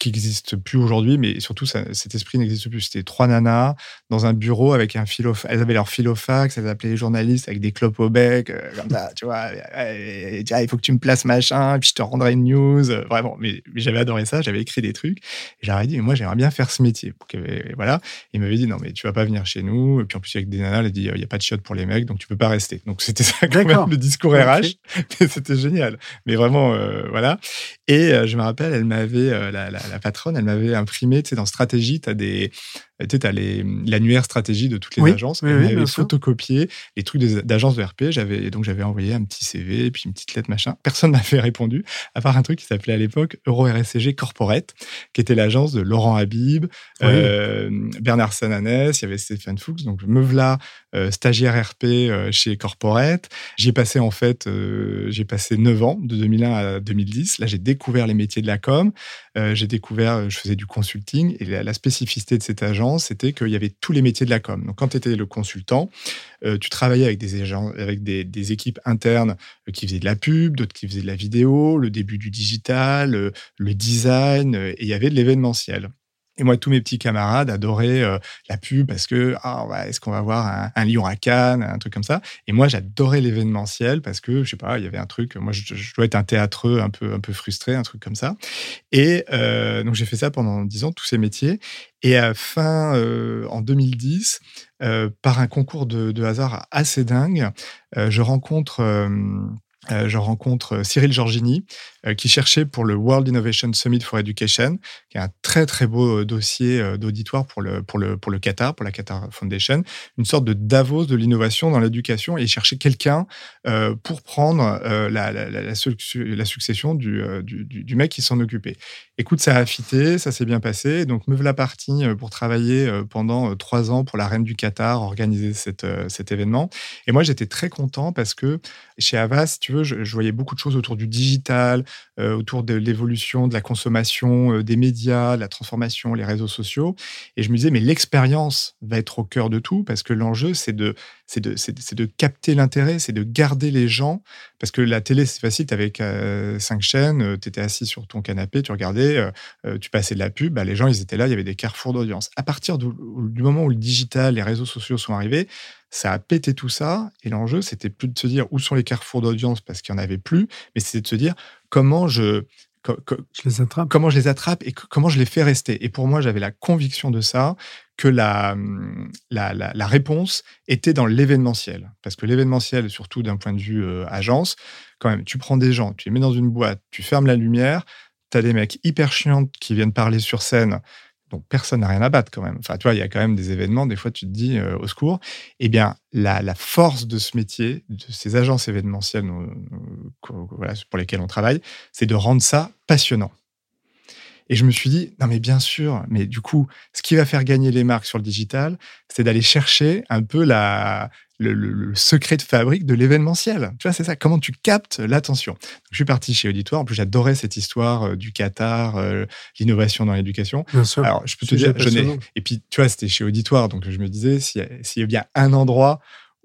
Speaker 2: qui n'existe plus aujourd'hui, mais surtout cet esprit n'existe plus. C'était trois nanas dans un bureau avec un philo, elles avaient leur philofax, elles appelaient les journalistes avec des clopes au bec, euh, comme ça, tu vois. Et, il faut que tu me places machin, puis je te rendrai une news. Euh, vraiment, mais, j'avais adoré ça, j'avais écrit des trucs. Et j'aurais dit, moi j'aimerais bien faire ce métier. Et voilà. il m'avait dit, non mais tu vas pas venir chez nous. Et puis en plus avec des nanas, elle a dit, il n'y a pas de shot pour les mecs, donc tu peux pas rester. Donc c'était ça quand même le discours RH. c'était génial. Mais vraiment, euh, voilà. Et je me rappelle, elle m'avait, la, la, patronne, elle m'avait imprimé, tu sais, dans Stratégie, tu as des, tu sais, l'annuaire stratégie de toutes les agences. elle m'avait photocopié les trucs d'agences de RP. J'avais, donc j'avais envoyé un petit CV, puis une petite lettre, machin. Personne m'avait répondu, à part un truc qui s'appelait à l'époque Euro RSCG Corporate, qui était l'agence de Laurent Habib, Bernard Sananès, il y avait Stéphane Fuchs. Donc me voilà euh, stagiaire RP euh, chez Corporate. J'y ai passé en fait, euh, j'ai passé 9 ans, de 2001 à 2010. Là, j'ai découvert les métiers de la com. j'ai découvert, je faisais du consulting. Et la, spécificité de cette agence, c'était qu'il y avait tous les métiers de la com. Donc, quand tu étais le consultant, tu travaillais avec des, agents, avec des, des équipes internes qui faisaient de la pub, d'autres qui faisaient de la vidéo, le début du digital, le design, et il y avait de l'événementiel. Et moi, tous mes petits camarades adoraient euh, la pub parce que, ah, est-ce qu'on va voir un, lion à Cannes, un truc comme ça. Et moi, j'adorais l'événementiel parce que, je sais pas, il y avait un truc, moi, je, dois être un théâtreux un peu, un peu frustré, un truc comme ça. Et euh, donc, j'ai fait ça pendant dix ans, tous ces métiers. Et à fin, euh, en 2010, par un concours de, hasard assez dingue, je rencontre euh, je rencontre euh, Cyril Giorgini, euh, qui cherchait pour le World Innovation Summit for Education, qui est un très très beau dossier d'auditoire pour le, Qatar, pour la Qatar Foundation, une sorte de Davos de l'innovation dans l'éducation, et il cherchait quelqu'un pour prendre la, succession du, mec qui s'en occupait. Écoute, ça a fité, ça s'est bien passé, donc me voilà parti pour travailler pendant trois ans pour la Reine du Qatar, organiser cet événement. Et moi, j'étais très content parce que chez Avas, tu je, voyais beaucoup de choses autour du digital, euh, autour de l'évolution de la consommation euh, des médias, la transformation, les réseaux sociaux. Et je me disais, mais l'expérience va être au cœur de tout parce que l'enjeu, c'est de, c'est de, c'est, de capter l'intérêt, c'est de garder les gens. Parce que la télé, c'est facile, tu avais euh, cinq chaînes, tu étais assis sur ton canapé, tu regardais, tu passais de la pub, bah, les gens, ils étaient là, il y avait des carrefours d'audience. À partir du moment où le digital, les réseaux sociaux sont arrivés, ça a pété tout ça. Et l'enjeu, c'était plus de se dire où sont les carrefours d'audience parce qu'il n'y en avait plus, mais c'était de se dire comment je,
Speaker 1: les attrape.
Speaker 2: comment je les attrape et comment je les fais rester. Et pour moi, j'avais la conviction de ça, que la, la, réponse était dans l'événementiel. Parce que l'événementiel, surtout d'un point de vue euh, agence, quand même, tu prends des gens, tu les mets dans une boîte, tu fermes la lumière, tu as des mecs hyper chiants qui viennent parler sur scène donc personne n'a rien à battre quand même. Enfin, tu vois, il y a quand même des événements, des fois tu te dis euh, au secours. Eh bien, la, force de ce métier, de ces agences événementielles pour lesquelles on travaille, c'est de rendre ça passionnant. Et je me suis dit, non mais bien sûr, mais du coup, ce qui va faire gagner les marques sur le digital, c'est d'aller chercher un peu la, le, secret de fabrique de l'événementiel. Tu vois, c'est ça. Comment tu captes l'attention. Je suis parti chez Auditoire. En plus, j'adorais cette histoire euh, du Qatar, euh, l'innovation dans l'éducation.
Speaker 1: Bien sûr.
Speaker 2: Alors, je peux te dire, je Et puis, tu vois, c'était chez Auditoire. Donc, je me disais, s'il y, a bien un endroit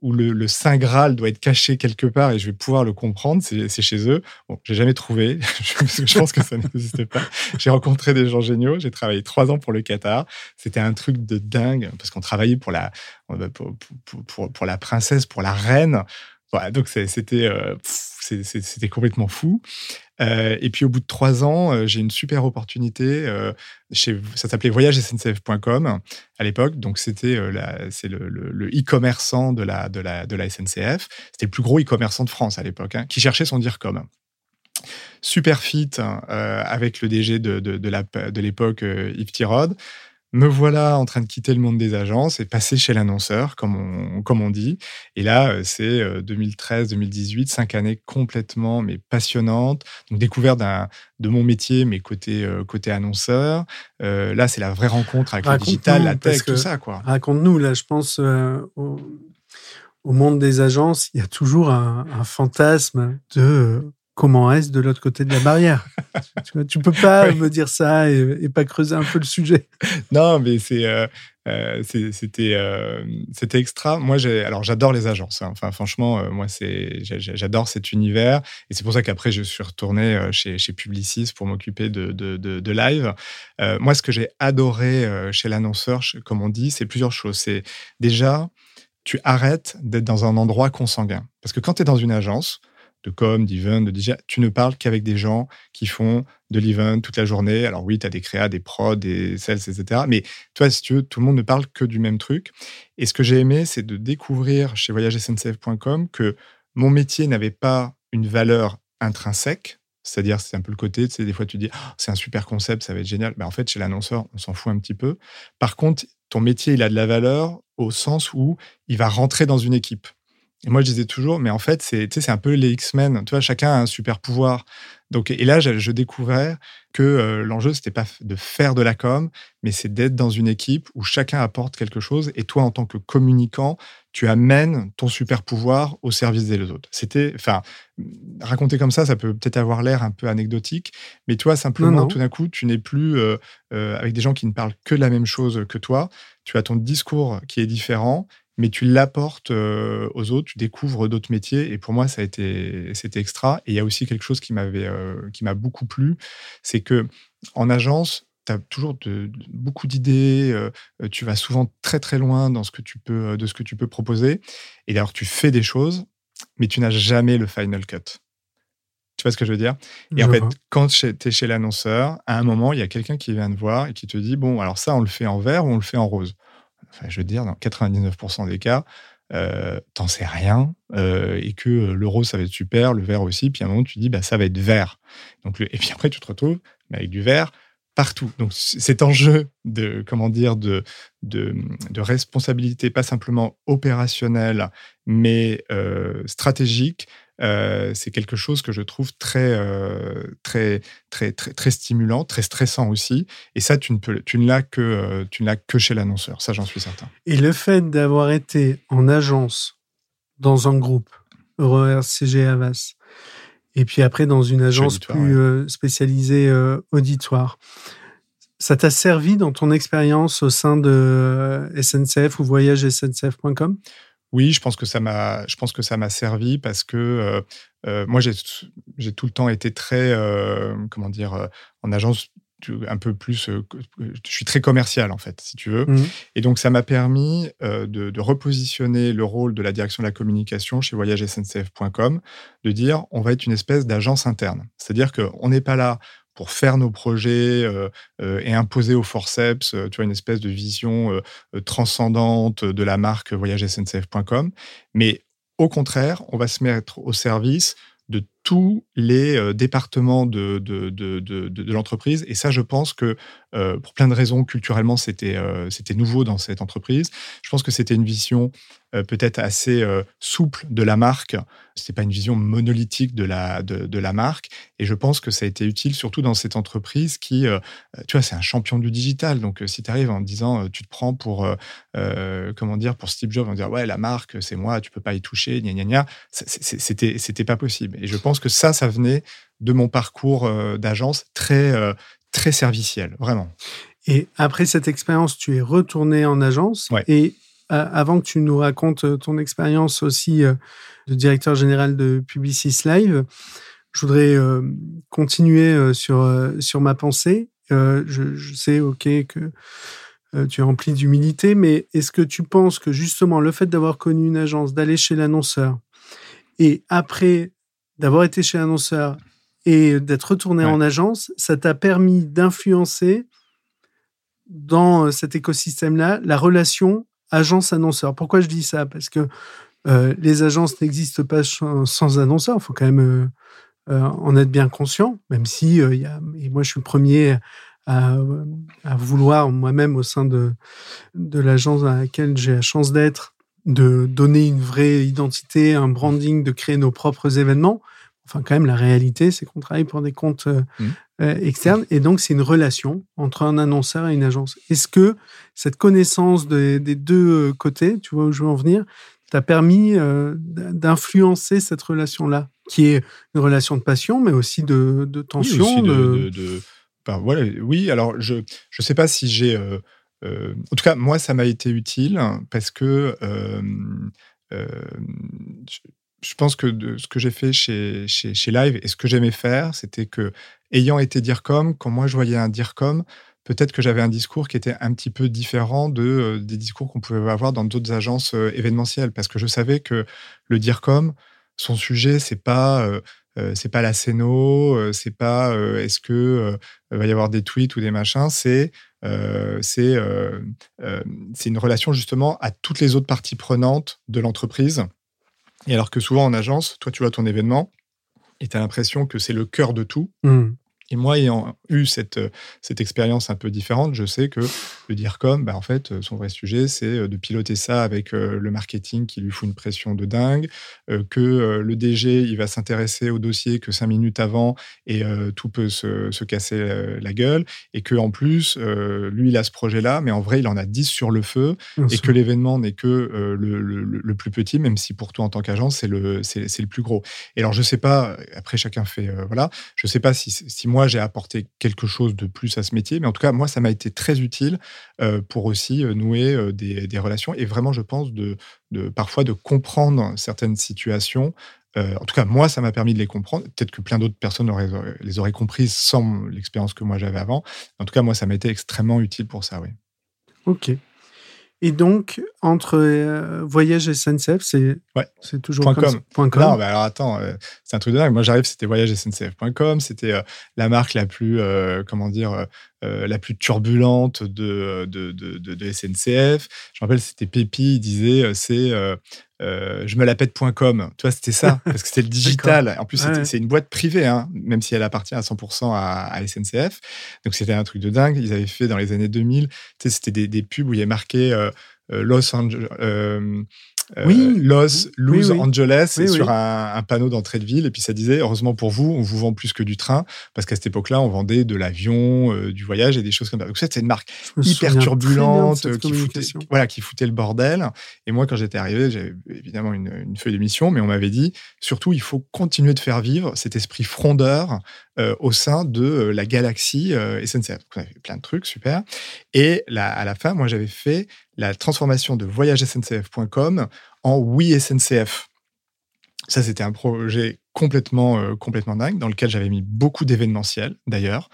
Speaker 2: où le, Saint Graal doit être caché quelque part et je vais pouvoir le comprendre, c'est chez eux. Bon, j'ai jamais trouvé, je pense que ça n'existait pas. J'ai rencontré des gens géniaux, j'ai travaillé trois ans pour le Qatar. C'était un truc de dingue parce qu'on travaillait pour la, pour, pour, pour, la princesse, pour la reine. Voilà, donc c'était euh, c'était complètement fou. Euh, et puis au bout de trois ans, euh, j'ai une super opportunité. Euh, ça s'appelait voyagesncf.com à l'époque. Donc c'était c'est le e-commerçant de la, de, la, de la SNCF. C'était le plus gros e-commerçant de France à l'époque, hein, qui cherchait son DIRCOM. Super fit avec le DG de, de, de l'époque, Yves Tirode me voilà en train de quitter le monde des agences et passer chez l'annonceur, comme on, comme on dit. Et là, euh, c'est 2013-2018, euh, cinq années complètement mais passionnantes. Donc découverte de mon métier, mais côté, euh, côté annonceur. là, c'est la vraie rencontre avec le digital, la tech, tout ça. quoi.
Speaker 1: Raconte-nous, là, je pense au, monde des agences, il y a toujours un, un fantasme de comment est-ce de l'autre côté de la barrière? Tu, ne peux pas me dire ça et, pas creuser un peu le sujet.
Speaker 2: Non, mais c'est euh, euh, c'était euh, c'était extra. Moi, j'ai alors j'adore les agences. Hein. Enfin, franchement, moi c'est j'adore cet univers et c'est pour ça qu'après je suis retourné chez, chez Publicis pour m'occuper de, de, de, live. moi, ce que j'ai adoré chez l'annonceur, comme on dit, c'est plusieurs choses. C'est déjà tu arrêtes d'être dans un endroit consanguin parce que quand tu es dans une agence de com, d'event, de DJ, tu ne parles qu'avec des gens qui font de l'event toute la journée. Alors oui, tu as des créas, des prods, des sales, etc. Mais toi, si tu veux, tout le monde ne parle que du même truc. Et ce que j'ai aimé, c'est de découvrir chez voyagesncf.com que mon métier n'avait pas une valeur intrinsèque, C'est-à-dire, c'est un peu le côté, tu des fois tu dis, «Ah, c'est un super concept, ça va être génial. Mais en fait, chez l'annonceur, on s'en fout un petit peu. Par contre, ton métier, il a de la valeur au sens où il va rentrer dans une équipe. Et moi, je disais toujours, mais en fait, c'est un peu les X-Men. Tu vois, chacun a un super pouvoir. Donc, et là, je, je découvrais que euh, l'enjeu, c'était pas de faire de la com, mais c'est d'être dans une équipe où chacun apporte quelque chose. Et toi, en tant que communicant, tu amènes ton super pouvoir au service des autres. C'était, enfin, raconter comme ça, ça peut peut-être avoir l'air un peu anecdotique, mais toi, simplement, tout d'un coup, tu n'es plus euh, euh, avec des gens qui ne parlent que de la même chose que toi. Tu as ton discours qui est différent mais tu l'apportes euh, aux autres, tu découvres d'autres métiers. Et pour moi, ça a été, c'était extra. Et il y a aussi quelque chose qui m'avait, euh, qui m'a beaucoup plu, c'est que en agence, tu as toujours de, beaucoup d'idées. Euh, tu vas souvent très très loin dans ce que tu peux, de ce que tu peux proposer. Et d'ailleurs, tu fais des choses, mais tu n'as jamais le final cut. Tu vois ce que je veux dire? Et en fait, quand tu es chez l'annonceur, à un moment, il y a quelqu'un qui vient te voir et qui te dit Bon, alors ça, on le fait en vert ou on le fait en rose? Je veux dire, dans 99% des cas, euh, t'en sais rien euh, et que euh, le rose ça va être super, le vert aussi. Puis à un moment tu dis bah ça va être vert. Donc et puis après tu te retrouves avec du vert partout. Donc cet enjeu de comment dire de de, responsabilité pas simplement opérationnelle mais stratégique euh, c'est quelque chose que je trouve très, euh, très, très, très, très stimulant, très stressant aussi. Et ça, tu ne, peux, tu ne l'as que, euh, tu ne l'as que chez l'annonceur. Ça, j'en suis certain.
Speaker 1: Et le fait d'avoir été en agence dans un groupe, Euro CG Avas, et puis après dans une agence plus spécialisée auditoire, ça t'a servi dans ton expérience au sein de SNCF ou voyagesncf.com
Speaker 2: oui, je pense que ça m'a, je pense que ça m'a servi parce que euh, euh, moi j'ai, j'ai tout le temps été très, euh, comment dire, en agence un peu plus, je suis très commercial en fait, si tu veux. Mmh. Et donc ça m'a permis de, de, repositionner le rôle de la direction de la communication chez voyagesncf.com, de dire on va être une espèce d'agence interne. C'est-à-dire qu'on n'est pas là pour faire nos projets euh, euh, et imposer au forceps, euh, tu une espèce de vision transcendante de la marque voyagesncf.com. Mais au contraire, on va se mettre au service de tous les départements de, de, de, de l'entreprise. Et ça, je pense que pour plein de raisons, culturellement, c'était c'était nouveau dans cette entreprise. Je pense que c'était une vision peut-être assez souple de la marque. Ce pas une vision monolithique de la, de, la marque. Et je pense que ça a été utile, surtout dans cette entreprise qui, tu vois, c'est un champion du digital. Donc, si tu arrives en disant, tu te prends pour, comment dire, pour Steve Jobs, en dire, ouais, la marque, c'est moi, tu peux pas y toucher, gna gna gna, c'était, c'était pas possible. Et je pense que ça, ça venait de mon parcours euh, d'agence très, euh, très serviciel, vraiment.
Speaker 1: Et après cette expérience, tu es retourné en agence. Et euh, avant que tu nous racontes ton expérience aussi de directeur général de Publicis Live, je voudrais continuer sur, sur ma pensée. Je, je, sais, OK, que tu es rempli d'humilité, mais est-ce que tu penses que justement le fait d'avoir connu une agence, d'aller chez l'annonceur, et après d'avoir été chez l'annonceur et d'être retourné en agence, ça t'a permis d'influencer dans euh, cet écosystème-là la relation agence-annonceur. Pourquoi je dis ça? Parce que euh, les agences n'existent pas sans annonceurs. Il faut quand même euh, en être bien conscient, même si y a, et moi je suis le premier à, à vouloir moi-même au sein de, de l'agence à laquelle j'ai la chance d'être, de donner une vraie identité, un branding, de créer nos propres événements. Enfin, quand même, la réalité, c'est qu'on travaille pour des comptes euh, mmh. euh, externes. Et donc, c'est une relation entre un annonceur et une agence. Est-ce que cette connaissance des deux euh, côtés, tu vois où je veux en venir, t'a permis d'influencer cette relation-là, qui est une relation de passion, mais aussi de, tension
Speaker 2: Oui, de... voilà, oui, alors je ne sais pas si j'ai... en tout cas, moi, ça m'a été utile parce que je pense que ce que j'ai fait chez, chez, Live et ce que j'aimais faire, c'était que, ayant été DIRCOM, quand moi je voyais un DIRCOM, peut-être que j'avais un discours qui était un petit peu différent de, euh, des discours qu'on pouvait avoir dans d'autres agences euh, événementielles. Parce que je savais que le DIRCOM, son sujet, c'est pas. Euh, c'est pas la scéno, c'est pas est-ce que va y avoir des tweets ou des machins, c'est une relation justement à toutes les autres parties prenantes de l'entreprise et alors que souvent en agence, toi, tu vois ton événement, Et tu as l'impression que c'est le cœur de tout.
Speaker 1: Mmh.
Speaker 2: Et moi, ayant eu cette, euh, cette expérience un peu différente, je sais que le DIRCOM, bah, en fait, euh, son vrai sujet, c'est euh, de piloter ça avec le marketing qui lui fout une pression de dingue, que le DG, il va s'intéresser au dossier que cinq minutes avant et tout peut se, se casser la gueule, et que en plus, lui, il a ce projet-là, mais en vrai, il en a 10 sur le feu, et que l'événement n'est que le, le, le, plus petit, même si pour toi, en tant qu'agence, c'est le, c'est, le plus gros. Et alors, je sais pas, après, chacun fait, voilà, je sais pas si, si moi, j'ai apporté quelque chose de plus à ce métier, mais en tout cas, moi, ça m'a été très utile euh, pour aussi euh, nouer euh, des, relations et vraiment, je pense, de, parfois de comprendre certaines situations. en tout cas, moi, ça m'a permis de les comprendre. Peut-être que plein d'autres personnes les auraient comprises sans l'expérience que moi j'avais avant. En tout cas, moi, ça m'a été extrêmement utile pour ça, oui.
Speaker 1: Ok. Et donc, entre euh, Voyage SNCF, c'est
Speaker 2: ouais.
Speaker 1: c'est toujours
Speaker 2: .com.
Speaker 1: .com.
Speaker 2: Non, alors attends, euh, c'est un truc de dingue. Moi, j'arrive, c'était voyagesncf.com. C'était euh, la marque la plus, comment dire, la plus turbulente de, de, de, de, SNCF. Je me rappelle, c'était Pépi, il disait, c'est je me la pète.com. Tu vois, c'était ça, parce que c'était le digital. En plus, c'est une boîte privée, hein, même si elle appartient à 100% à, SNCF. Donc, c'était un truc de dingue. Ils avaient fait dans les années 2000, tu sais, c'était des, des, pubs où il y a marqué Los Angeles. Euh, oui. Los, Los Angeles sur un, panneau d'entrée de ville. Et puis ça disait, heureusement pour vous, on vous vend plus que du train, parce qu'à cette époque-là, on vendait de l'avion, euh, du voyage et des choses comme ça. Donc c'est une marque hyper turbulente qui foutait, voilà, qui foutait le bordel. Et moi, quand j'étais arrivé, j'avais évidemment une, une feuille d'émission, mais on m'avait dit, surtout, il faut continuer de faire vivre cet esprit frondeur euh, au sein de la galaxie SNCF. Donc, on avait fait plein de trucs, super. Et là, à la fin, moi, j'avais fait la transformation de voyagesncf.com en Oui SNCF. Ça, c'était un projet complètement, euh, complètement dingue, dans lequel j'avais mis beaucoup d'événementiels, d'ailleurs.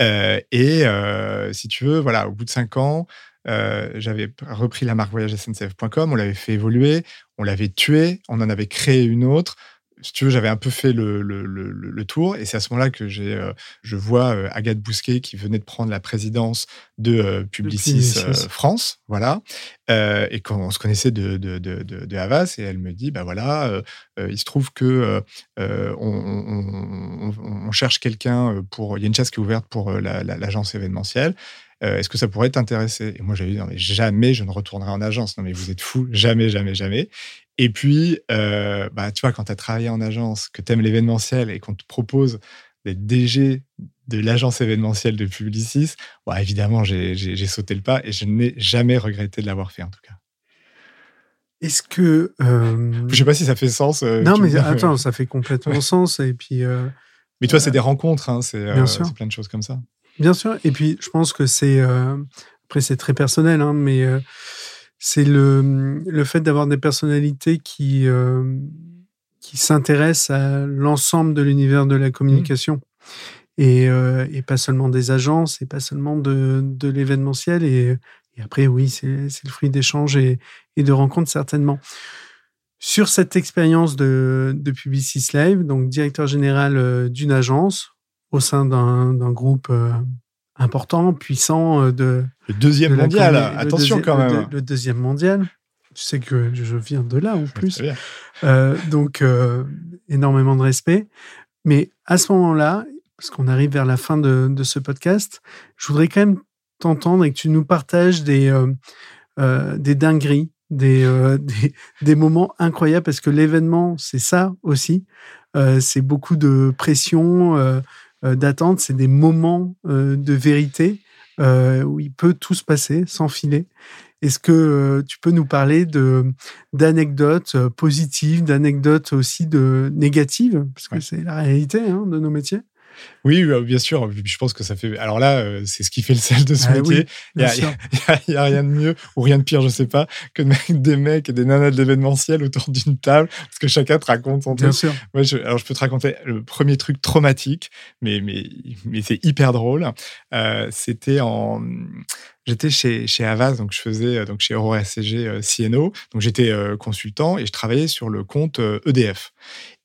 Speaker 2: Euh, et euh, si tu veux, voilà, au bout de cinq ans, j'avais repris la marque voyagesncf.com, on l'avait fait évoluer, on l'avait tué, on en avait créé une autre si tu veux, j'avais un peu fait le, le, le, tour. Et c'est à ce moment-là que j'ai, euh, je vois euh, Agathe Bousquet qui venait de prendre la présidence de euh, Publicis, France. Voilà. et quand on se connaissait de, de, de, de, Havas, et elle me dit bah voilà, il se trouve que on, on, cherche quelqu'un pour. Il y a une chasse qui est ouverte pour l'agence événementielle. Est-ce que ça pourrait t'intéresser? Et moi, j'avais dit, non, mais jamais je ne retournerai en agence. Non, mais vous êtes fou, jamais, jamais, jamais. Et puis, euh, bah, tu vois, quand tu as travaillé en agence, que tu aimes l'événementiel et qu'on te propose d'être DG de l'agence événementielle de Publicis, bah, évidemment, j'ai sauté le pas et je n'ai jamais regretté de l'avoir fait, en tout cas.
Speaker 1: Est-ce que. Euh...
Speaker 2: Je sais pas si ça fait sens.
Speaker 1: Euh, non, mais attends, ça fait complètement sens. Et puis.
Speaker 2: Mais toi, c'est des rencontres, hein, c'est plein de choses comme ça.
Speaker 1: Bien sûr. Et puis, je pense que c'est. Après, c'est très personnel, hein, mais c'est le, le fait d'avoir des personnalités qui, euh, qui s'intéressent à l'ensemble de l'univers de la communication. Et, euh, et, pas seulement des agences, et pas seulement de, de l'événementiel. Et, et, après, oui, c'est le fruit d'échanges et, et, de rencontres, certainement. Sur cette expérience de, de Publicis Live, donc directeur général euh, d'une agence au sein d'un groupe important, puissant euh, de.
Speaker 2: Le deuxième mondial, attention quand même.
Speaker 1: Le, deuxième mondial. Tu sais que je viens de là en plus. Euh, donc, euh, énormément de respect. Mais à ce moment-là, parce qu'on arrive vers la fin de, de, ce podcast, je voudrais quand même t'entendre et que tu nous partages des, des dingueries, des, des, des, moments incroyables, parce que l'événement, c'est ça aussi. c'est beaucoup de pression euh, d'attente, c'est des moments euh, de vérité euh, où il peut tout se passer sans filer. Est-ce que tu peux nous parler de d'anecdotes positives, d'anecdotes aussi de négatives, parce que c'est la réalité hein, de nos métiers
Speaker 2: oui, bah, bien sûr. Je pense que ça fait. Alors là, euh, c'est ce qui fait le sel de ce ah métier. il n'y a, rien de mieux ou rien de pire, je sais pas, que de mettre des mecs et des nanas de l'événementiel autour d'une table, parce que chacun te raconte son
Speaker 1: bien Sûr.
Speaker 2: je, alors, je peux te raconter le premier truc traumatique, mais, mais, mais c'est hyper drôle. Euh, c'était en. J'étais chez, chez Avas, donc je faisais euh, donc chez Euro SCG CNO, donc j'étais consultant et je travaillais sur le compte EDF.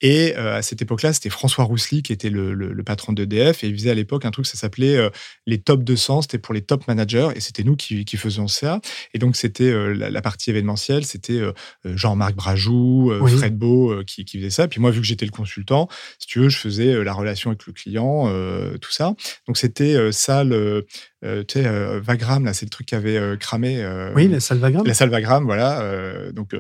Speaker 2: E et à cette époque-là, c'était François Roussely qui était le, le, le patron de d'EDF et ils faisaient à l'époque un truc, ça s'appelait les top 200, c'était pour les top managers et c'était nous qui, faisions ça. Et donc, c'était la, partie événementielle, c'était Jean-Marc Brajou, Fred Beau qui, qui faisait ça. Puis moi, vu que j'étais le consultant, si tu veux, je faisais la relation avec le client, tout ça. Donc, c'était salle euh, tu sais, euh, Vagram, là, c'est le truc qui avait euh, cramé.
Speaker 1: oui, la salle Vagram.
Speaker 2: La salle Vagram, voilà. donc,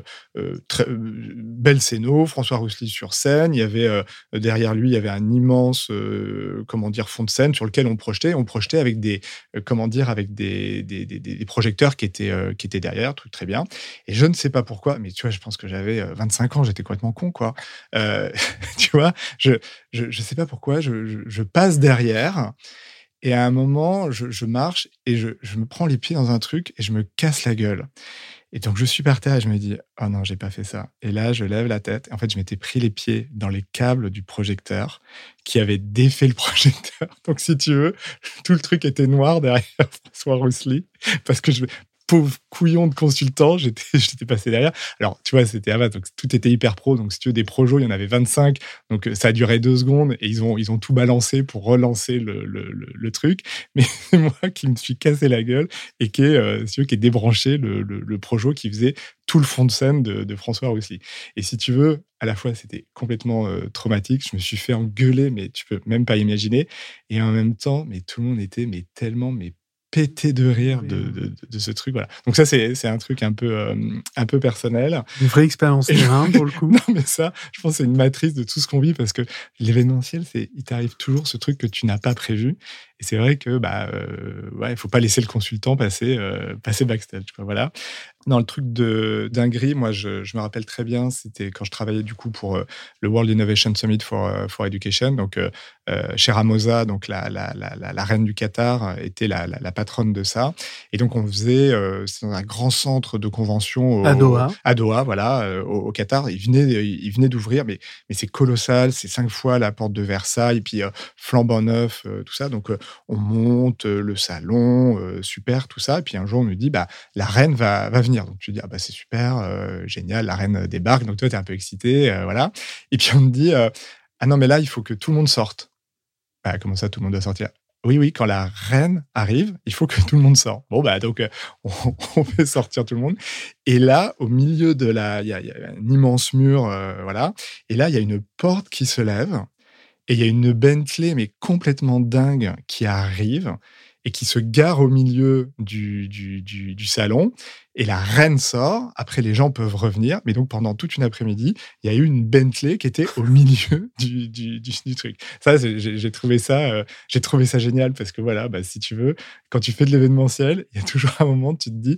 Speaker 2: très, belle François Roussely sur scène. Il y avait, derrière lui, il y avait un immense, comment dire, fond de scène sur lequel on projetait. On projetait avec des, comment dire, avec des, des, des, projecteurs qui étaient, qui étaient derrière, truc très bien. Et je ne sais pas pourquoi, mais tu vois, je pense que j'avais 25 ans, j'étais complètement con, quoi. tu vois, je, je, je sais pas pourquoi, je, je, je passe derrière. Et à un moment, je, marche et je, me prends les pieds dans un truc et je me casse la gueule. Et donc, je suis par terre et je me dis, oh non, j'ai pas fait ça. Et là, je lève la tête. En fait, je m'étais pris les pieds dans les câbles du projecteur qui avait défait le projecteur. Donc, si tu veux, tout le truc était noir derrière François Roussely parce que je, pauvre couillon de consultant, j'étais, passé derrière. Alors, tu vois, c'était avant, donc tout était hyper pro. Donc, si tu veux, des projets, il y en avait 25. Donc, ça a duré deux secondes et ils ont, ils ont tout balancé pour relancer le, le, le, truc. Mais c'est moi qui me suis cassé la gueule et qui est, euh, si tu veux, qui est débranché le, le, projo qui faisait tout le fond de scène de, de, François aussi. Et si tu veux, à la fois, c'était complètement euh, traumatique. Je me suis fait engueuler, mais tu peux même pas imaginer. Et en même temps, mais tout le monde était mais tellement mais pété de rire de, de, ce truc. Voilà. Donc ça, c'est un truc un peu, euh, un peu personnel.
Speaker 1: Une vraie expérience terrain, pour le coup.
Speaker 2: non, mais ça, je pense c'est une matrice de tout ce qu'on vit parce que l'événementiel, c'est il t'arrive toujours ce truc que tu n'as pas prévu. Et c'est vrai que bah euh, ouais, faut pas laisser le consultant passer euh, passer backstage. Quoi, voilà. Dans le truc de dinguerie, moi je, je, me rappelle très bien, c'était quand je travaillais du coup pour euh, le World Innovation Summit for, for Education. Donc euh, chez Ramosa, donc la, la, la, la, reine du Qatar était la, patronne de ça. Et donc on faisait, dans un grand centre de convention
Speaker 1: au, à Doha.
Speaker 2: À Doha, voilà, au, Qatar. Il venait, il venait d'ouvrir, mais mais c'est colossal, c'est cinq fois la porte de Versailles, puis flambant neuf, tout ça. Donc on monte le salon, super, tout ça. Et puis un jour, on nous dit, bah, la reine va, venir. Donc tu dis, ah, bah, c'est super, génial, la reine débarque. Donc toi, tu es un peu excité, voilà. Et puis on me dit, ah non, mais là, il faut que tout le monde sorte. Bah, comment ça, tout le monde doit sortir? Oui, oui, quand la reine arrive, il faut que tout le monde sorte. Bon, bah, donc, on, fait sortir tout le monde. Et là, au milieu de la, il y, a un immense mur, voilà. Et là, il y a une porte qui se lève. Et il y a une Bentley, mais complètement dingue, qui arrive et qui se gare au milieu du, du, du, salon. Et la reine sort. Après, les gens peuvent revenir. Mais donc, pendant toute une après-midi, il y a eu une Bentley qui était au milieu du, du, truc. Ça, j'ai trouvé ça, euh, j'ai trouvé ça génial parce que voilà, bah, si tu veux, quand tu fais de l'événementiel, il y a toujours un moment où tu te dis,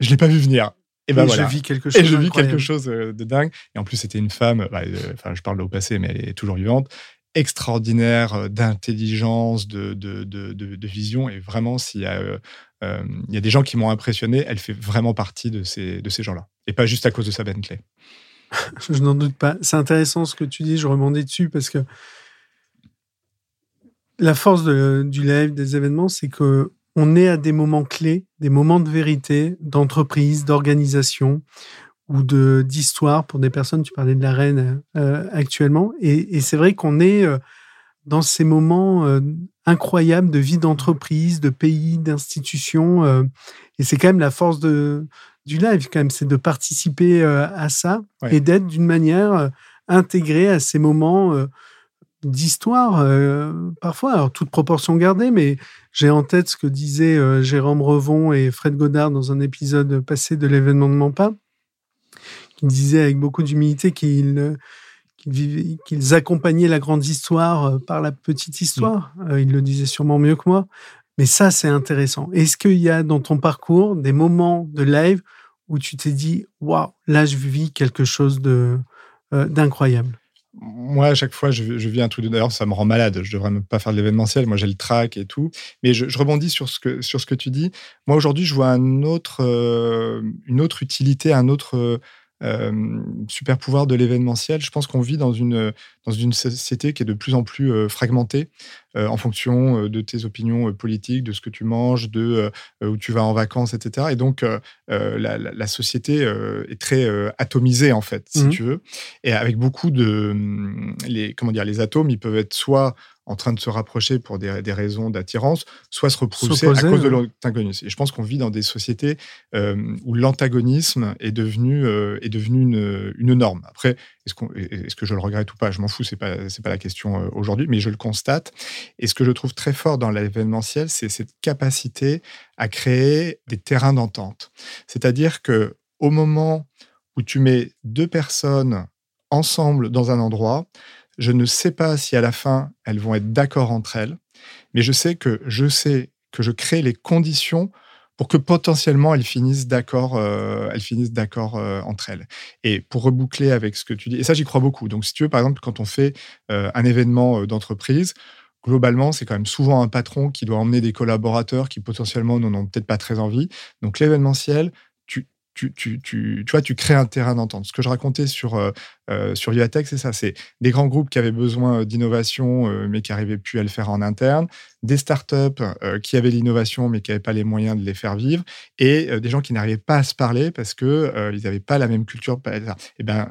Speaker 2: je l'ai pas vu venir.
Speaker 1: Et, ben je vis quelque chose.
Speaker 2: Et je vis quelque chose de dingue. Et en plus, c'était une femme, bah, euh, enfin, je parle au passé, mais elle est toujours vivante, extraordinaire euh, d'intelligence, de, de, de, de, vision. Et vraiment, s'il y, a, euh, y a des gens qui m'ont impressionné, elle fait vraiment partie de ces, de ces gens-là. Et pas juste à cause de sa Bentley.
Speaker 1: je n'en doute pas. C'est intéressant ce que tu dis, je rebondis dessus parce que la force du live, des événements, c'est que on est à des moments clés, des moments de vérité, d'entreprise, d'organisation ou de d'histoire pour des personnes. Tu parlais de la reine euh, actuellement, et, c'est vrai qu'on est euh, dans ces moments euh, incroyables de vie d'entreprise, de pays, d'institutions, et c'est quand même la force de du live, quand même, c'est de participer à ça et d'être d'une manière intégrée à ces moments d'histoire, parfois, alors toute proportion gardée, mais j'ai en tête ce que disaient euh, Jérôme Revon et Fred Godard dans un épisode passé de l'événement de Mampa, qui disaient avec beaucoup d'humilité qu'ils qu'ils accompagnaient la grande histoire euh, par la petite histoire. Mm. Euh, ils le disaient sûrement mieux que moi. Mais ça, c'est intéressant. Est-ce qu'il y a dans ton parcours des moments de live où tu t'es dit, waouh, là, je vis quelque chose de d'incroyable?
Speaker 2: Moi, à chaque fois, je, vis un truc de. D'ailleurs, ça me rend malade. Je devrais même pas faire de l'événementiel. Moi, j'ai le track et tout. Mais je, rebondis sur ce, que, sur ce que tu dis. Moi, aujourd'hui, je vois euh, une autre utilité, un autre euh, super pouvoir de l'événementiel. Je pense qu'on vit dans une, dans une société qui est de plus en plus fragmentée en fonction de tes opinions politiques, de ce que tu manges, de où tu vas en vacances, etc. Et donc, la, société est très atomisée, en fait, si mmh tu veux. Et avec beaucoup de... Hum, les, comment dire, les atomes, ils peuvent être soit en train de se rapprocher pour des, raisons d'attirance, soit se repousser à cause de l'antagonisme. Et je pense qu'on vit dans des sociétés euh, où l'antagonisme est devenu, euh, est devenu une, une, norme. Après, est-ce, est que je le regrette ou pas? Je m'en fous, c'est pas, pas la question euh, aujourd'hui, mais je le constate. Et ce que je trouve très fort dans l'événementiel, c'est cette capacité à créer des terrains d'entente. C'est-à-dire que au moment où tu mets deux personnes ensemble dans un endroit, je ne sais pas si à la fin, elles vont être d'accord entre elles, mais je sais que je sais que je crée les conditions pour que potentiellement elles finissent d'accord, euh, elles finissent d'accord euh, entre elles. Et pour reboucler avec ce que tu dis, et ça j'y crois beaucoup. Donc si tu veux, par exemple, quand on fait euh, un événement d'entreprise, globalement, c'est quand même souvent un patron qui doit emmener des collaborateurs qui potentiellement n'en ont peut-être pas très envie. Donc l'événementiel, tu, tu, tu, vois, tu crées un terrain d'entente. Ce que je racontais sur, euh, sur Vivatech, c'est ça. C'est des grands groupes qui avaient besoin euh, d'innovation, mais qui n'arrivaient plus à le faire en interne. Des startups qui avaient l'innovation, mais qui n'avaient pas les moyens de les faire vivre. Et des gens qui n'arrivaient pas à se parler parce qu'ils ils n'avaient pas la même culture. Et eh ben,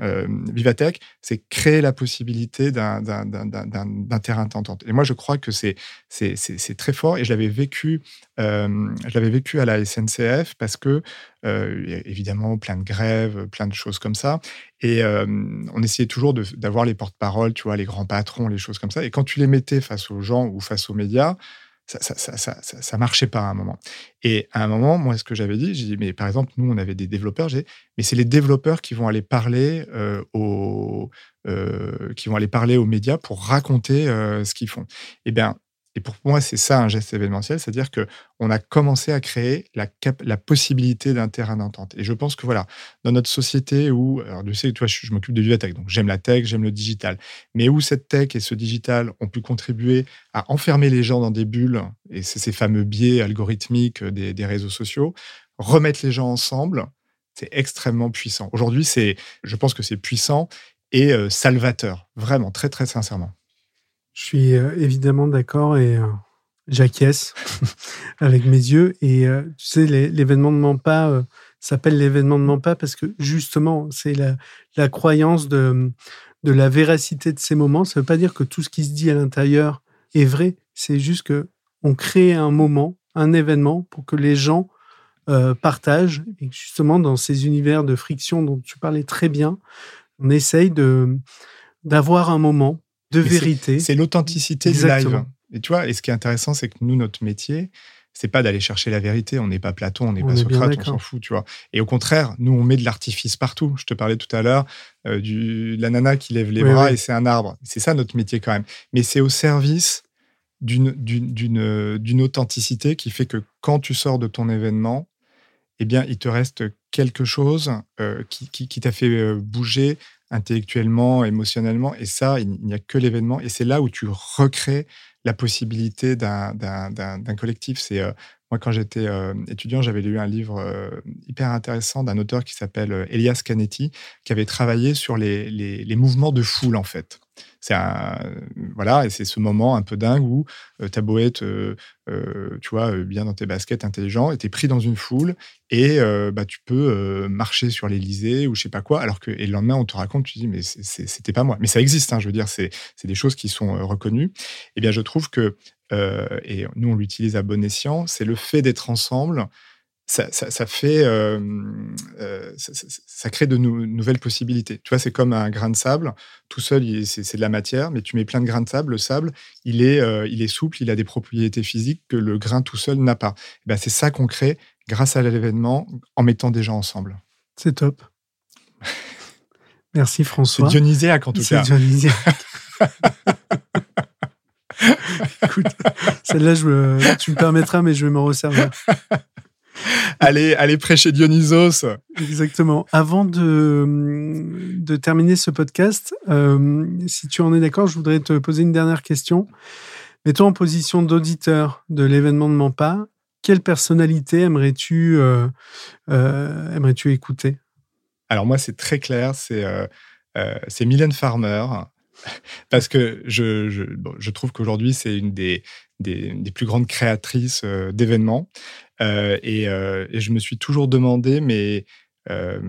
Speaker 2: Vivatech, c'est créer la possibilité d'un terrain d'entente. Et moi, je crois que c'est très fort. Et je l'avais vécu, vécu à la SNCF parce que euh, évidemment plein de grèves, plein de choses comme ça. Et euh, on essayait toujours d'avoir les porte-paroles, tu vois, les grands patrons, les choses comme ça. Et quand tu les mettais face aux gens ou face aux médias, ça, ça, marchait pas à un moment. Et à un moment, moi, ce que j'avais dit, j'ai dit, mais par exemple, nous, on avait des développeurs, j'ai mais c'est les développeurs qui vont aller parler euh, aux, qui vont aller parler aux médias pour raconter ce qu'ils font. Eh bien, et pour moi, c'est ça un geste événementiel, c'est-à-dire que on a commencé à créer la, possibilité d'un terrain d'entente. Et je pense que voilà, dans notre société où, alors tu sais, toi, je, m'occupe de la tech, donc j'aime la tech, j'aime le digital, mais où cette tech et ce digital ont pu contribuer à enfermer les gens dans des bulles, et ces fameux biais algorithmiques des, des réseaux sociaux, remettre les gens ensemble, c'est extrêmement puissant. Aujourd'hui, c'est, je pense que c'est puissant et euh, salvateur, vraiment, très très sincèrement.
Speaker 1: Je suis euh, évidemment d'accord et euh, j'acquiesce avec mes yeux. Et euh, tu sais, l'événement de Mampa s'appelle l'événement de Mampa parce que justement, c'est la, croyance de, de la véracité de ces moments. Ça ne veut pas dire que tout ce qui se dit à l'intérieur est vrai. C'est juste que on crée un moment, un événement pour que les gens partagent. Et justement, dans ces univers de friction dont tu parlais très bien, on essaye de d'avoir un moment de vérité.
Speaker 2: C'est l'authenticité du live. Et tu vois, et ce qui est intéressant, c'est que nous, notre métier, c'est pas d'aller chercher la vérité. On n'est pas Platon, on n'est pas Socrate, on s'en fout, tu vois. Et au contraire, nous, on met de l'artifice partout. Je te parlais tout à l'heure euh, de la nana qui lève les bras et c'est un arbre. C'est ça notre métier quand même. Mais c'est au service d'une d'une authenticité qui fait que quand tu sors de ton événement, eh bien, il te reste quelque chose euh, qui, qui t'a fait euh, bouger, intellectuellement, émotionnellement. Et ça, il n'y a que l'événement. Et c'est là où tu recrées la possibilité d'un collectif. C'est euh, moi, quand j'étais euh, étudiant, j'avais lu un livre euh, hyper intéressant d'un auteur qui s'appelle Elias Canetti, qui avait travaillé sur les, les, les mouvements de foule, en fait. C'est voilà, et c'est ce moment un peu dingue où euh, ta beau être, euh, euh, tu vois, bien dans tes baskets, intelligent, et pris dans une foule et bah, tu peux marcher sur l'Elysée ou je sais pas quoi, alors que et le lendemain on te raconte, tu dis mais c'était pas moi. Mais ça existe, hein, je veux dire, c'est des choses qui sont reconnues. Eh bien, je trouve que et nous on l'utilise à bon escient, c'est le fait d'être ensemble ça, fait, euh, euh, ça, crée de nouvelles possibilités. Tu vois, c'est comme un grain de sable. Tout seul, c'est de la matière, mais tu mets plein de grains de sable. Le sable, il est, euh, il est souple, il a des propriétés physiques que le grain tout seul n'a pas. Eh ben, c'est ça qu'on crée grâce à l'événement en mettant des gens ensemble.
Speaker 1: C'est top. Merci François.
Speaker 2: C'est dionysiaque en tout cas.
Speaker 1: C'est dionysiaque. Écoute, celle-là, tu me permettras, mais je vais me resservir.
Speaker 2: allez, allez prêcher Dionysos.
Speaker 1: Exactement. Avant de, de terminer ce podcast, euh, si tu en es d'accord, je voudrais te poser une dernière question. Mets-toi en position d'auditeur de l'événement de Mampa. Quelle personnalité aimerais-tu euh, euh, aimerais-tu écouter?
Speaker 2: Alors moi, c'est très clair. C'est c'est Mylène Farmer. Parce que je, je, je trouve qu'aujourd'hui, c'est une des, des, des, plus grandes créatrices d'événements. Euh, et, et, je me suis toujours demandé, mais euh,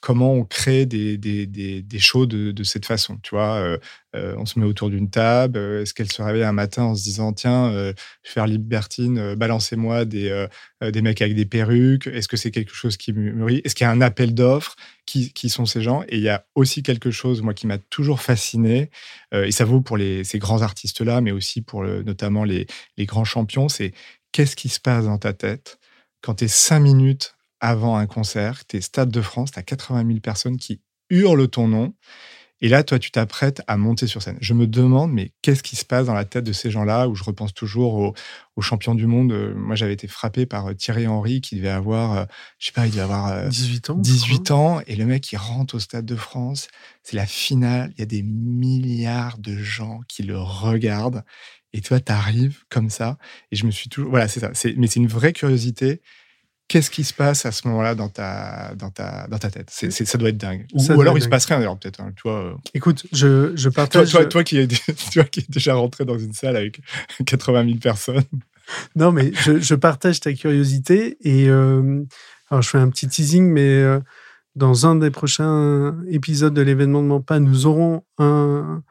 Speaker 2: comment on crée des, des, des, shows de, cette façon. Tu vois, euh, euh, on se met autour d'une table. Est-ce qu'elle se réveille un matin en se disant tiens, je vais faire libertine, balancez-moi des, des mecs avec des perruques. Est-ce que c'est quelque chose qui mûrit Est-ce qu'il y a un appel d'offres qui, qui, sont ces gens? Et il y a aussi quelque chose, moi, qui m'a toujours fasciné, et ça vaut pour ces grands artistes-là, mais aussi pour notamment les, les grands champions, c'est qu'est-ce qui se passe dans ta tête quand tu es cinq minutes avant un concert, tu es Stade de France, tu as 80 000 personnes qui hurlent ton nom. Et là, toi, tu t'apprêtes à monter sur scène. Je me demande, mais qu'est-ce qui se passe dans la tête de ces gens-là Où je repense toujours aux, aux champions du monde. Euh, moi, j'avais été frappé par euh, Thierry Henry, qui devait avoir, euh, je sais pas, il devait avoir
Speaker 1: 18 ans.
Speaker 2: 18 ans. Et le mec, il rentre au Stade de France. C'est la finale. Il y a des milliards de gens qui le regardent. Et toi, tu arrives comme ça. Et je me suis toujours. Voilà, c'est ça. Mais c'est une vraie curiosité qu'est-ce qui se passe à ce moment-là dans ta, dans ta, dans ta tête? Ça doit être dingue. Ou, alors il se passe rien d'ailleurs peut-être. Hein,
Speaker 1: euh. Écoute, je, je partage.
Speaker 2: Toi, toi, qui es, toi qui es déjà rentré dans une salle avec 80 000 personnes.
Speaker 1: Non, mais je, je partage ta curiosité et euh, alors je fais un petit teasing, mais euh, dans un des prochains épisodes de l'événement de Mampa, nous aurons un,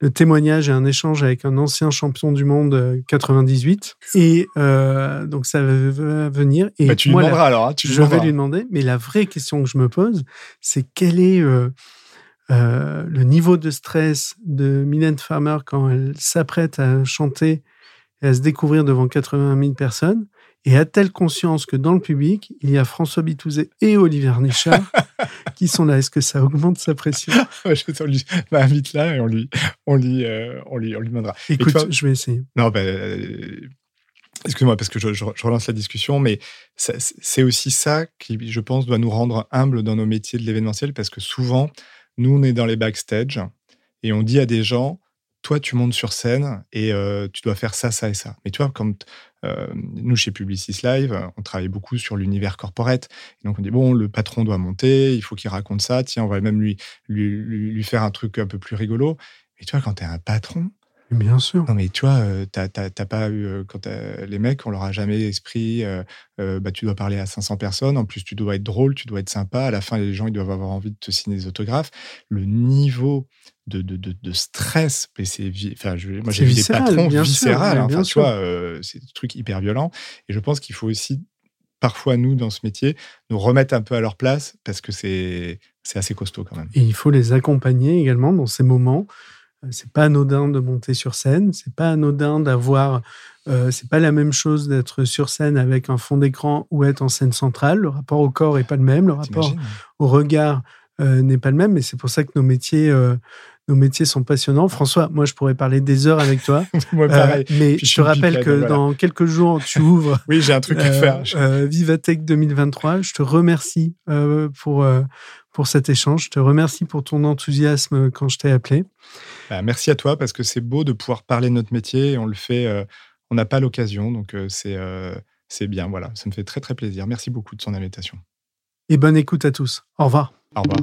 Speaker 1: le témoignage et un échange avec un ancien champion du monde 98. Euh, et euh, donc, ça va venir. Et
Speaker 2: bah, tu lui demanderas alors. Hein,
Speaker 1: je vais lui demander. Mais la vraie question que je me pose, c'est quel est euh, le niveau de stress de Mylène Farmer quand elle s'apprête à chanter et à se découvrir devant 80 000 personnes? Et a-t-elle conscience que dans le public, il y a François Bitouzet et Olivier Nichard qui sont là Est-ce que ça augmente sa pression?
Speaker 2: On lui bah, invite là et on lui, on lui, euh, on lui, on lui demandera.
Speaker 1: Écoute, je vais essayer.
Speaker 2: Non, bah, euh, excuse-moi parce que je, je, relance la discussion, mais c'est aussi ça qui, je pense, doit nous rendre humbles dans nos métiers de l'événementiel parce que souvent, nous, on est dans les backstage et on dit à des gens toi, tu montes sur scène et euh, tu dois faire ça, ça et ça. Mais tu vois, comme euh, nous, chez Publicis Live, on travaille beaucoup sur l'univers corporate. donc, on dit, bon, le patron doit monter, il faut qu'il raconte ça. Tiens, on va même lui, lui, lui, faire un truc un peu plus rigolo. Mais tu vois, quand tu es un patron,
Speaker 1: Bien sûr.
Speaker 2: Non, mais tu vois, t'as pas eu. Quand les mecs, on leur a jamais esprit. bah, tu dois parler à 500 personnes. En plus, tu dois être drôle, tu dois être sympa. À la fin, les gens, ils doivent avoir envie de te signer des autographes. Le niveau de, de, de, stress. Mais c'est, enfin, moi, j'ai vu des patrons viscérales. Hein, enfin, tu vois, euh, c'est des trucs hyper violents. Et je pense qu'il faut aussi, parfois, nous, dans ce métier, nous remettre un peu à leur place parce que c'est, c'est assez costaud quand même.
Speaker 1: Et il faut les accompagner également dans ces moments. Euh, c'est pas anodin de monter sur scène. C'est pas anodin d'avoir. Euh, c'est pas la même chose d'être sur scène avec un fond d'écran ou être en scène centrale. Le rapport au corps est pas le même. Le rapport au regard n'est pas le même. Mais c'est pour ça que nos métiers nos métiers sont passionnants. François, moi, je pourrais parler des heures avec toi.
Speaker 2: moi, pareil.
Speaker 1: Euh, mais je te rappelle que dans quelques jours, tu ouvres.
Speaker 2: oui, j'ai un truc à euh, faire.
Speaker 1: Euh, Vivatech 2023. Je te remercie pour, pour cet échange. Je te remercie pour ton enthousiasme quand je t'ai appelé.
Speaker 2: Bah, merci à toi parce que c'est beau de pouvoir parler de notre métier. On le fait, on n'a pas l'occasion. Donc, c'est c'est bien. Voilà, ça me fait très, très plaisir. Merci beaucoup de son invitation.
Speaker 1: Et bonne écoute à tous. Au revoir.
Speaker 2: Au revoir.